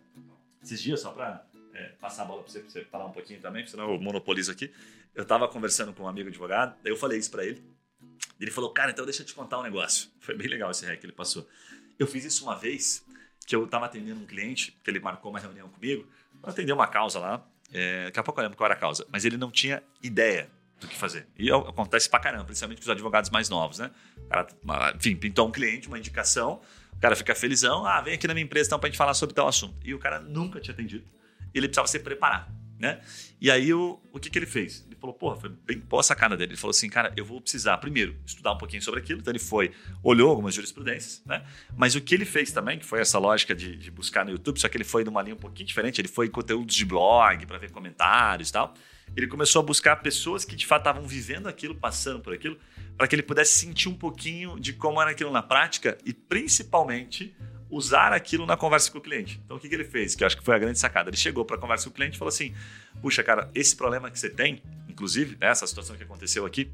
Speaker 1: Esses dias, só para é, passar a bola para você, você falar um pouquinho também, senão eu monopolizo aqui. Eu estava conversando com um amigo advogado, daí eu falei isso para ele. Ele falou, cara, então deixa eu te contar um negócio. Foi bem legal esse rec que ele passou. Eu fiz isso uma vez que eu estava atendendo um cliente, que ele marcou uma reunião comigo, para atender uma causa lá. É, daqui a pouco eu lembro qual era a causa, mas ele não tinha ideia do que fazer. E acontece pra caramba, principalmente com os advogados mais novos, né? O cara, enfim, pintou um cliente, uma indicação, o cara fica felizão, ah, vem aqui na minha empresa então pra gente falar sobre tal assunto. E o cara nunca tinha atendido. Ele precisava se preparar, né? E aí o, o que, que ele fez? Ele falou, porra, foi bem boa a sacada dele. Ele falou assim, cara, eu vou precisar primeiro estudar um pouquinho sobre aquilo. Então ele foi, olhou algumas jurisprudências, né? Mas o que ele fez também, que foi essa lógica de, de buscar no YouTube, só que ele foi numa linha um pouquinho diferente. Ele foi em conteúdos de blog para ver comentários e tal. Ele começou a buscar pessoas que de fato estavam vivendo aquilo, passando por aquilo, para que ele pudesse sentir um pouquinho de como era aquilo na prática e principalmente usar aquilo na conversa com o cliente. Então, o que, que ele fez? Que eu acho que foi a grande sacada. Ele chegou para a conversa com o cliente e falou assim: Puxa, cara, esse problema que você tem, inclusive, né, essa situação que aconteceu aqui,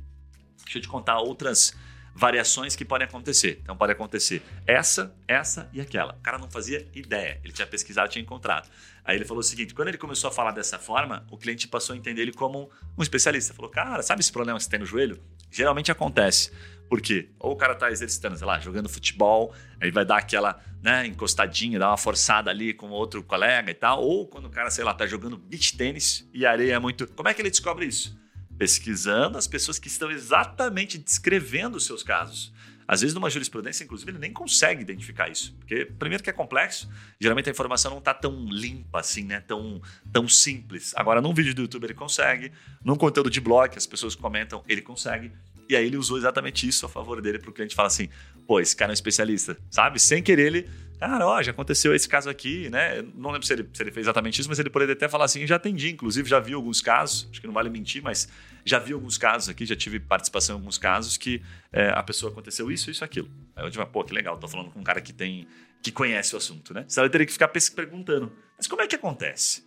Speaker 1: deixa eu te contar outras variações que podem acontecer. Então, pode acontecer essa, essa e aquela. O cara não fazia ideia. Ele tinha pesquisado, tinha encontrado. Aí ele falou o seguinte: quando ele começou a falar dessa forma, o cliente passou a entender ele como um especialista. Falou, cara, sabe esse problema que você tem no joelho? Geralmente acontece. Por quê? Ou o cara tá exercitando, sei lá, jogando futebol, aí vai dar aquela né, encostadinha, dar uma forçada ali com outro colega e tal. Ou quando o cara, sei lá, tá jogando beach tênis e areia é muito. Como é que ele descobre isso? Pesquisando as pessoas que estão exatamente descrevendo os seus casos. Às vezes, numa jurisprudência, inclusive, ele nem consegue identificar isso. Porque, primeiro, que é complexo, geralmente a informação não está tão limpa assim, né? Tão, tão simples. Agora, num vídeo do YouTube, ele consegue. Num conteúdo de blog, as pessoas comentam, ele consegue. E aí ele usou exatamente isso a favor dele para o cliente falar assim: pô, esse cara é um especialista, sabe? Sem querer ele. Cara, ó, já aconteceu esse caso aqui, né? Não lembro se ele, se ele fez exatamente isso, mas ele poderia até falar assim: já atendi, inclusive, já vi alguns casos, acho que não vale mentir, mas já vi alguns casos aqui, já tive participação em alguns casos que é, a pessoa aconteceu isso, isso, aquilo. Aí eu digo, pô, que legal, tô falando com um cara que tem, que conhece o assunto, né? Ele teria que ficar perguntando, mas como é que acontece?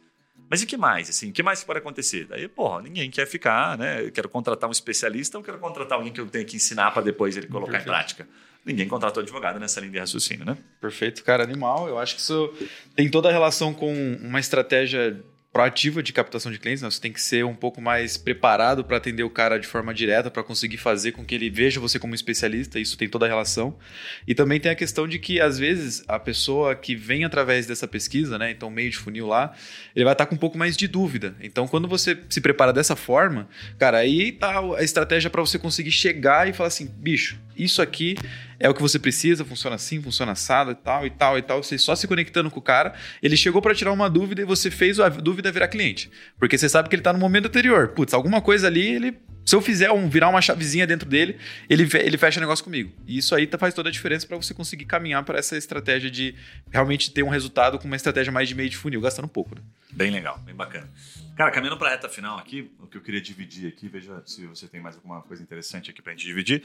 Speaker 1: Mas e que mais? Assim, o que mais pode acontecer? Daí, porra, ninguém quer ficar, né? Eu quero contratar um especialista ou quero contratar alguém que eu tenho que ensinar para depois ele colocar Perfeito. em prática. Ninguém contratou advogado nessa linha de raciocínio, né?
Speaker 2: Perfeito, cara, animal. Eu acho que isso tem toda a relação com uma estratégia proativa de captação de clientes, né? você tem que ser um pouco mais preparado para atender o cara de forma direta, para conseguir fazer com que ele veja você como especialista, isso tem toda a relação. E também tem a questão de que, às vezes, a pessoa que vem através dessa pesquisa, né, então meio de funil lá, ele vai estar tá com um pouco mais de dúvida. Então, quando você se prepara dessa forma, cara, aí tá a estratégia para você conseguir chegar e falar assim, bicho, isso aqui é o que você precisa, funciona assim, funciona assado e tal e tal e tal. Você só se conectando com o cara, ele chegou para tirar uma dúvida e você fez a dúvida virar cliente. Porque você sabe que ele está no momento anterior. Putz, alguma coisa ali, ele se eu fizer um virar uma chavezinha dentro dele, ele, ele fecha negócio comigo. E isso aí tá, faz toda a diferença para você conseguir caminhar para essa estratégia de realmente ter um resultado com uma estratégia mais de meio de funil, gastando pouco. Né?
Speaker 1: Bem legal, bem bacana. Cara, caminhando para a reta final aqui, o que eu queria dividir aqui, veja se você tem mais alguma coisa interessante aqui para a gente dividir.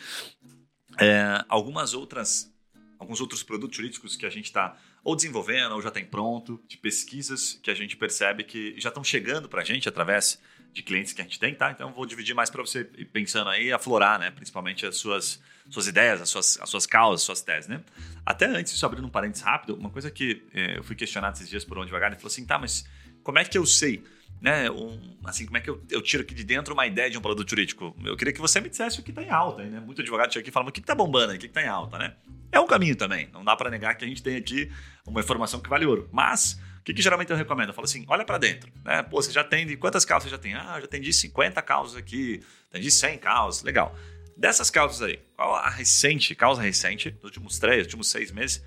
Speaker 1: É, algumas outras alguns outros produtos jurídicos que a gente está ou desenvolvendo ou já tem pronto, de pesquisas que a gente percebe que já estão chegando para a gente através de clientes que a gente tem, tá? Então vou dividir mais para você ir pensando aí, aflorar, né? Principalmente as suas, suas ideias, as suas, as suas causas, as suas teses, né? Até antes, só abrindo um parênteses rápido, uma coisa que eh, eu fui questionado esses dias por um advogado, ele falou assim, tá, mas como é que eu sei né, um, assim, como é que eu, eu, tiro aqui de dentro uma ideia de um produto jurídico? Eu queria que você me dissesse o que está em alta, né? Muito advogado chega aqui e o que está bombando o que está em alta, né? É um caminho também, não dá para negar que a gente tem aqui uma informação que vale ouro. Mas, o que, que geralmente eu recomendo? Eu falo assim, olha para dentro, né? Pô, você já tem, quantas causas você já tem? Ah, já atendi 50 causas aqui, atendi 100 causas, legal. Dessas causas aí, qual a recente, causa recente, dos últimos três, últimos seis meses,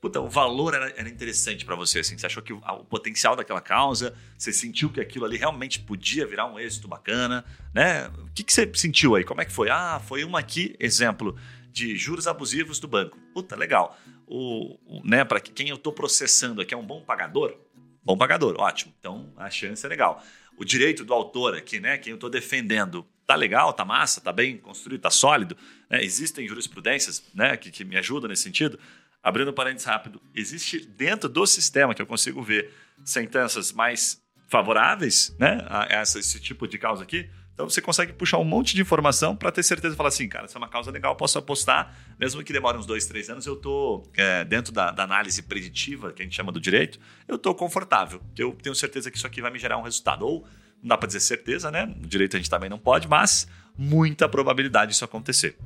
Speaker 1: puta, o valor era, era interessante para você, assim, você achou que o, potencial daquela causa, você sentiu que aquilo ali realmente podia virar um êxito bacana, né? O que, que você sentiu aí? Como é que foi? Ah, foi uma aqui, exemplo, de juros abusivos do banco. Puta, legal. O, o né, para quem eu estou processando aqui é um bom pagador? Bom pagador, ótimo. Então a chance é legal. O direito do autor aqui, né, quem eu estou defendendo, tá legal, tá massa, tá bem construído, tá sólido. Né? Existem jurisprudências né, que, que me ajudam nesse sentido. Abrindo um parênteses rápido, existe dentro do sistema que eu consigo ver sentenças mais favoráveis né, a essa, esse tipo de causa aqui. Então você consegue puxar um monte de informação para ter certeza e falar assim, cara, essa é uma causa legal, posso apostar, mesmo que demore uns dois, três anos, eu estou é, dentro da, da, análise preditiva, que a gente chama do direito, eu estou confortável, eu tenho certeza que isso aqui vai me gerar um resultado. Ou, não dá para dizer certeza, né? No direito a gente também não pode, mas muita probabilidade disso acontecer.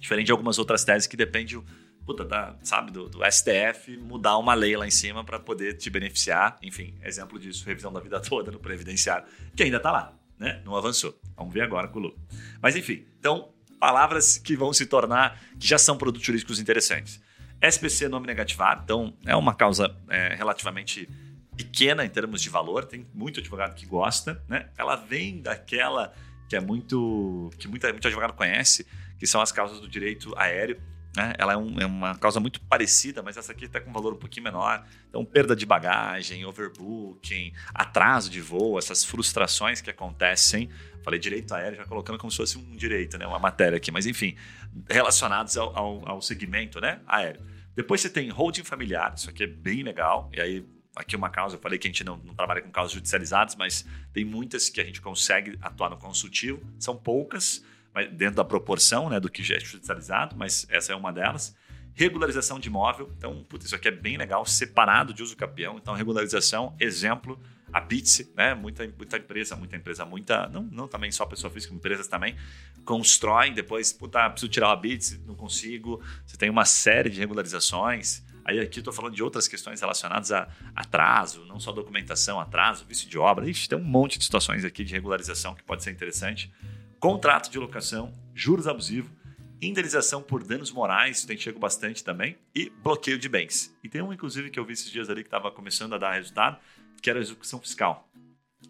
Speaker 1: Diferente de algumas outras teses que dependem puta, da, sabe, do, do, STF mudar uma lei lá em cima para poder te beneficiar. Enfim, exemplo disso, revisão da vida toda no previdenciário, que ainda está lá, né? Não avançou. Vamos ver agora com o Lula. Mas enfim, então, palavras que vão se tornar, que já são produtos jurídicos interessantes. SPC nome negativado, então é uma causa é, relativamente pequena em termos de valor, tem muito advogado que gosta, né? Ela vem daquela que é muito que muita, muito advogado conhece, que são as causas do direito aéreo né? Ela é, um, é, uma causa muito parecida, mas essa aqui está com um valor um pouquinho menor. Então, perda de bagagem, overbooking, atraso de voo, essas frustrações que acontecem. Falei direito aéreo, já colocando como se fosse um direito, né? uma matéria aqui, mas enfim, relacionados ao, ao, ao segmento né? aéreo. Depois você tem holding familiar, isso aqui é bem legal. E aí, aqui uma causa, eu falei que a gente não, não trabalha com causas judicializadas, mas tem muitas que a gente consegue atuar no consultivo, são poucas dentro da proporção né, do que já é judicializado, mas essa é uma delas. Regularização de imóvel, então, putz, isso aqui é bem legal, separado de uso capião. Então, regularização, exemplo, a Bitse, né? Muita, muita empresa, muita empresa, muita. Não, não também só pessoa física, empresas também, constroem, depois, puta, preciso tirar a Bitse, não consigo. Você tem uma série de regularizações. Aí aqui estou falando de outras questões relacionadas a atraso, não só documentação, atraso, vício de obra. Ixi, tem um monte de situações aqui de regularização que pode ser interessante contrato de locação, juros abusivos, indenização por danos morais, tem chego bastante também, e bloqueio de bens. E tem um, inclusive, que eu vi esses dias ali que estava começando a dar resultado, que era a execução fiscal.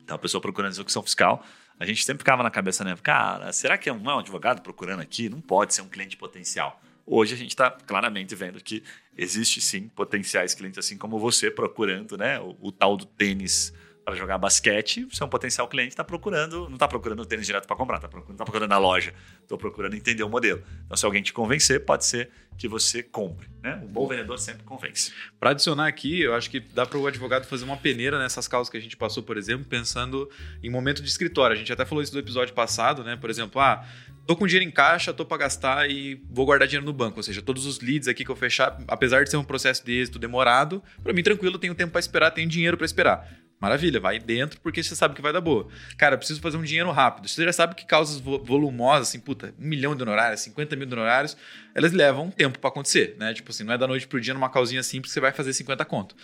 Speaker 1: Então, a pessoa procurando execução fiscal, a gente sempre ficava na cabeça, né? Cara, será que é um, é um advogado procurando aqui? Não pode ser um cliente potencial. Hoje a gente está claramente vendo que existe sim potenciais clientes assim como você procurando né, o, o tal do tênis para jogar basquete, você é um potencial cliente, está procurando, não está procurando o tênis direto para comprar, está procurando, tá procurando na loja, estou procurando entender o modelo. Então, se alguém te convencer, pode ser que você compre. Né? O bom vendedor sempre convence.
Speaker 2: Para adicionar aqui, eu acho que dá para o advogado fazer uma peneira nessas causas que a gente passou, por exemplo, pensando em momento de escritório. A gente até falou isso no episódio passado, né? Por exemplo, ah, tô com dinheiro em caixa, tô para gastar e vou guardar dinheiro no banco. Ou seja, todos os leads aqui que eu fechar, apesar de ser um processo de êxito demorado, para mim tranquilo, tenho tempo para esperar, tenho dinheiro para esperar. Maravilha, vai dentro porque você sabe que vai dar boa. Cara, preciso fazer um dinheiro rápido. Você já sabe que causas volumosas, assim, puta, um milhão de honorários, 50 mil de honorários, elas levam tempo para acontecer, né? Tipo assim, não é da noite pro dia numa causinha simples que você vai fazer 50 conto.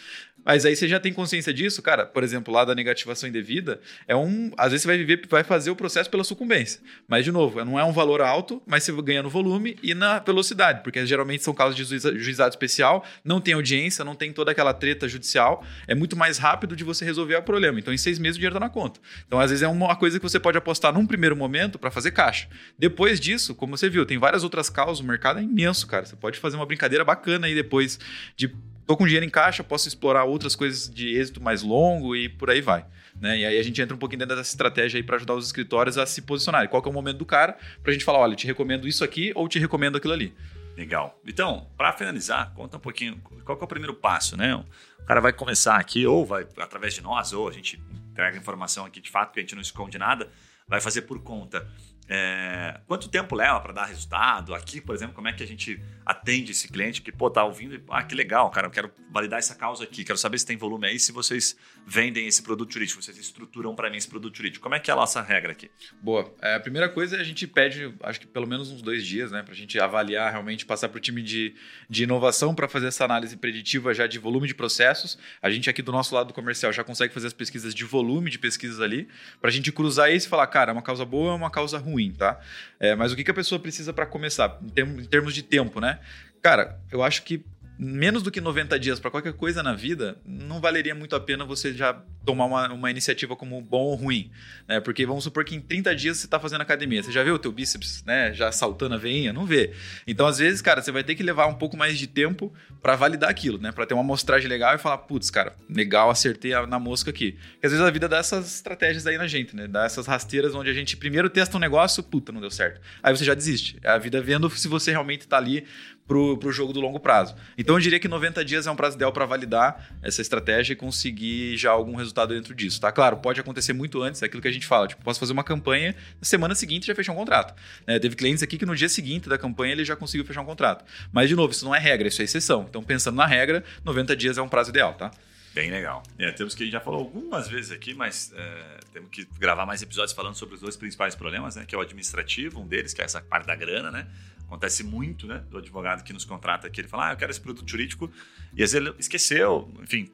Speaker 2: Mas aí você já tem consciência disso, cara. Por exemplo, lá da negativação indevida, é um. Às vezes você vai viver, vai fazer o processo pela sucumbência. Mas, de novo, não é um valor alto, mas você ganha no volume e na velocidade, porque geralmente são causas de juizado especial, não tem audiência, não tem toda aquela treta judicial. É muito mais rápido de você resolver o problema. Então, em seis meses o dinheiro está na conta. Então, às vezes, é uma coisa que você pode apostar num primeiro momento para fazer caixa. Depois disso, como você viu, tem várias outras causas, o mercado é imenso, cara. Você pode fazer uma brincadeira bacana aí depois de tô com dinheiro em caixa, posso explorar outras coisas de êxito mais longo e por aí vai. Né? E aí a gente entra um pouquinho dentro dessa estratégia aí para ajudar os escritórios a se posicionarem. Qual que é o momento do cara para a gente falar, olha, te recomendo isso aqui ou te recomendo aquilo ali.
Speaker 1: Legal. Então, para finalizar, conta um pouquinho qual é o primeiro passo, né? O cara vai começar aqui, ou vai através de nós, ou a gente entrega informação aqui de fato, que a gente não esconde nada, vai fazer por conta. É, quanto tempo leva para dar resultado? Aqui, por exemplo, como é que a gente atende esse cliente que, pô, tá ouvindo e, ah, que legal, cara, eu quero validar essa causa aqui, quero saber se tem volume aí, se vocês vendem esse produto jurídico, vocês estruturam para mim esse produto jurídico. Como é que é a nossa regra aqui?
Speaker 2: Boa. É, a primeira coisa é a gente pede, acho que pelo menos uns dois dias, né, para a gente avaliar realmente, passar para o time de, de inovação para fazer essa análise preditiva já de volume de processos. A gente aqui do nosso lado comercial já consegue fazer as pesquisas de volume de pesquisas ali, para a gente cruzar isso e falar, cara, é uma causa boa ou é uma causa ruim, tá? É, mas o que, que a pessoa precisa para começar, em termos de tempo, né? Cara, eu acho que menos do que 90 dias para qualquer coisa na vida, não valeria muito a pena você já tomar uma, uma iniciativa como bom ou ruim. Né? Porque vamos supor que em 30 dias você está fazendo academia. Você já vê o teu bíceps né? já saltando a veinha? Não vê. Então, às vezes, cara, você vai ter que levar um pouco mais de tempo para validar aquilo, né? Para ter uma amostragem legal e falar, putz, cara, legal, acertei na mosca aqui. Porque às vezes a vida dá essas estratégias aí na gente, né? Dá essas rasteiras onde a gente primeiro testa um negócio, puta, não deu certo. Aí você já desiste. É a vida vendo se você realmente está ali pro, pro jogo do longo prazo. Então eu diria que 90 dias é um prazo ideal para validar essa estratégia e conseguir já algum resultado dentro disso, tá? Claro, pode acontecer muito antes, é aquilo que a gente fala, tipo, posso fazer uma campanha, na semana seguinte já fechar um contrato. Né? Teve clientes aqui que no dia seguinte da campanha ele já conseguiu fechar um contrato. Mas, de novo, isso não é regra, isso é exceção. Então, pensando na regra, 90 dias é um prazo ideal, tá?
Speaker 1: Bem legal. É, temos que a gente já falou algumas vezes aqui, mas é, temos que gravar mais episódios falando sobre os dois principais problemas, né? Que é o administrativo, um deles, que é essa parte da grana, né? Acontece muito, né? Do advogado que nos contrata aqui, ele fala, ah, eu quero esse produto jurídico, e às vezes ele esqueceu, enfim,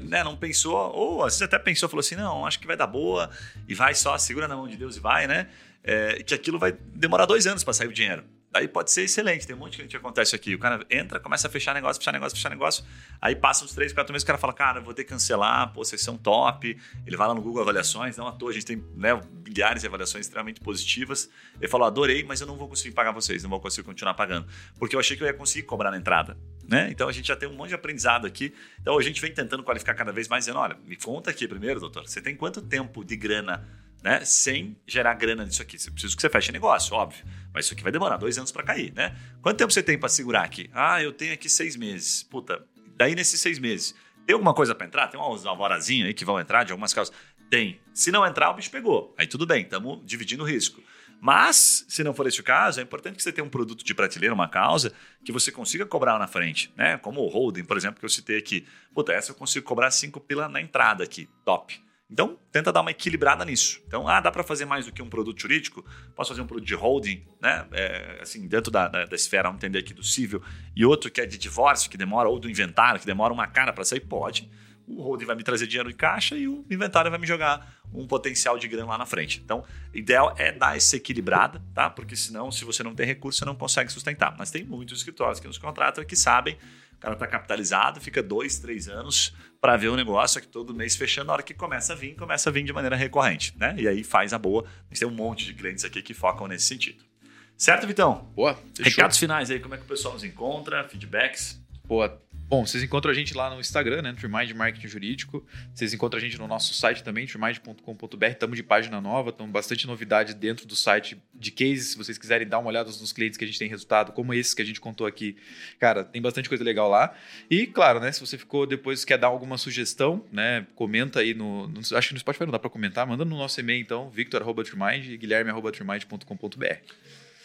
Speaker 1: né, não pensou, ou às vezes até pensou, falou assim, não, acho que vai dar boa, e vai só, segura na mão de Deus e vai, né? É, que aquilo vai demorar dois anos para sair o dinheiro. Aí pode ser excelente. Tem um monte de que acontece aqui. O cara entra, começa a fechar negócio, fechar negócio, fechar negócio. Aí passa uns três, quatro meses, o cara fala, cara, vou ter que cancelar, pô, vocês são top. Ele vai lá no Google Avaliações, não à toa, a gente tem né, milhares de avaliações extremamente positivas. Ele falou, adorei, mas eu não vou conseguir pagar vocês, não vou conseguir continuar pagando. Porque eu achei que eu ia conseguir cobrar na entrada. Né? Então a gente já tem um monte de aprendizado aqui. Então a gente vem tentando qualificar cada vez mais, dizendo, olha, me conta aqui primeiro, doutor, você tem quanto tempo de grana né? Sem gerar grana nisso aqui. Você precisa que você feche negócio, óbvio. Mas isso aqui vai demorar dois anos para cair, né? Quanto tempo você tem para segurar aqui? Ah, eu tenho aqui seis meses. Puta, daí nesses seis meses, tem alguma coisa para entrar? Tem umas alvorazinhas aí que vão entrar de algumas causas? Tem. Se não entrar, o bicho pegou. Aí tudo bem, estamos dividindo o risco. Mas, se não for esse o caso, é importante que você tenha um produto de prateleira, uma causa, que você consiga cobrar na frente, né? Como o holding, por exemplo, que eu citei aqui. Puta, essa eu consigo cobrar cinco pila na entrada aqui. Top. Então, tenta dar uma equilibrada nisso. Então, ah, dá para fazer mais do que um produto jurídico? Posso fazer um produto de holding, né? É, assim, dentro da, da, da, esfera, vamos entender aqui, do civil, e outro que é de divórcio, que demora, ou do inventário, que demora uma cara para sair? Pode. O holding vai me trazer dinheiro em caixa e o inventário vai me jogar um potencial de grana lá na frente. Então, ideal é dar essa equilibrada, tá? Porque senão, se você não tem recurso, você não consegue sustentar. Mas tem muitos escritórios que nos contratam que sabem cara está capitalizado, fica dois, três anos para ver o negócio aqui todo mês fechando. Na hora que começa a vir, começa a vir de maneira recorrente, né? E aí faz a boa. A gente tem um monte de clientes aqui que focam nesse sentido. Certo, Vitão?
Speaker 2: Boa.
Speaker 1: Recados finais aí, como é que o pessoal nos encontra, feedbacks?
Speaker 2: Boa. Bom, vocês encontram a gente lá no Instagram, né? Trimind Marketing Jurídico. Vocês encontram a gente no nosso site também, trimind.com.br. Estamos de página nova, estamos bastante novidade dentro do site de cases. Se vocês quiserem dar uma olhada nos clientes que a gente tem resultado, como esses que a gente contou aqui, cara, tem bastante coisa legal lá. E, claro, né? Se você ficou depois quer dar alguma sugestão, né? Comenta aí no. no acho que no Spotify não dá para comentar. Manda no nosso e-mail, então, victor.trimind e guilherme.trimind.com.br.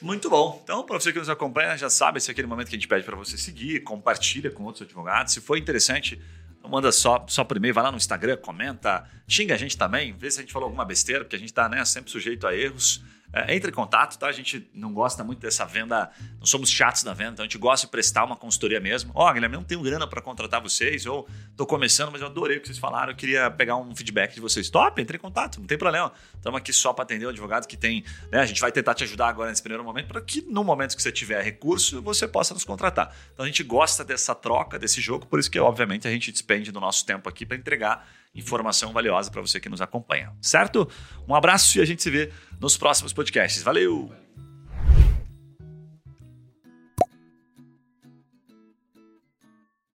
Speaker 1: Muito bom. Então, para você que nos acompanha, já sabe, esse é aquele momento que a gente pede para você seguir, compartilha com outros advogados. Se for interessante, manda só, só por e-mail, vai lá no Instagram, comenta, xinga a gente também, vê se a gente falou alguma besteira, porque a gente está né, sempre sujeito a erros. É, entre em contato, tá? A gente não gosta muito dessa venda, não somos chatos na venda, então a gente gosta de prestar uma consultoria mesmo. Ó, oh, Guilherme, não tenho grana para contratar vocês, ou tô começando, mas eu adorei o que vocês falaram, eu queria pegar um feedback de vocês. Top, entre em contato, não tem problema. Estamos aqui só para atender o advogado que tem, né? A gente vai tentar te ajudar agora nesse primeiro momento, para que no momento que você tiver recurso, você possa nos contratar. Então a gente gosta dessa troca, desse jogo, por isso que, obviamente, a gente despende do nosso tempo aqui para entregar informação valiosa para você que nos acompanha. Certo? Um abraço e a gente se vê nos próximos podcasts. Valeu!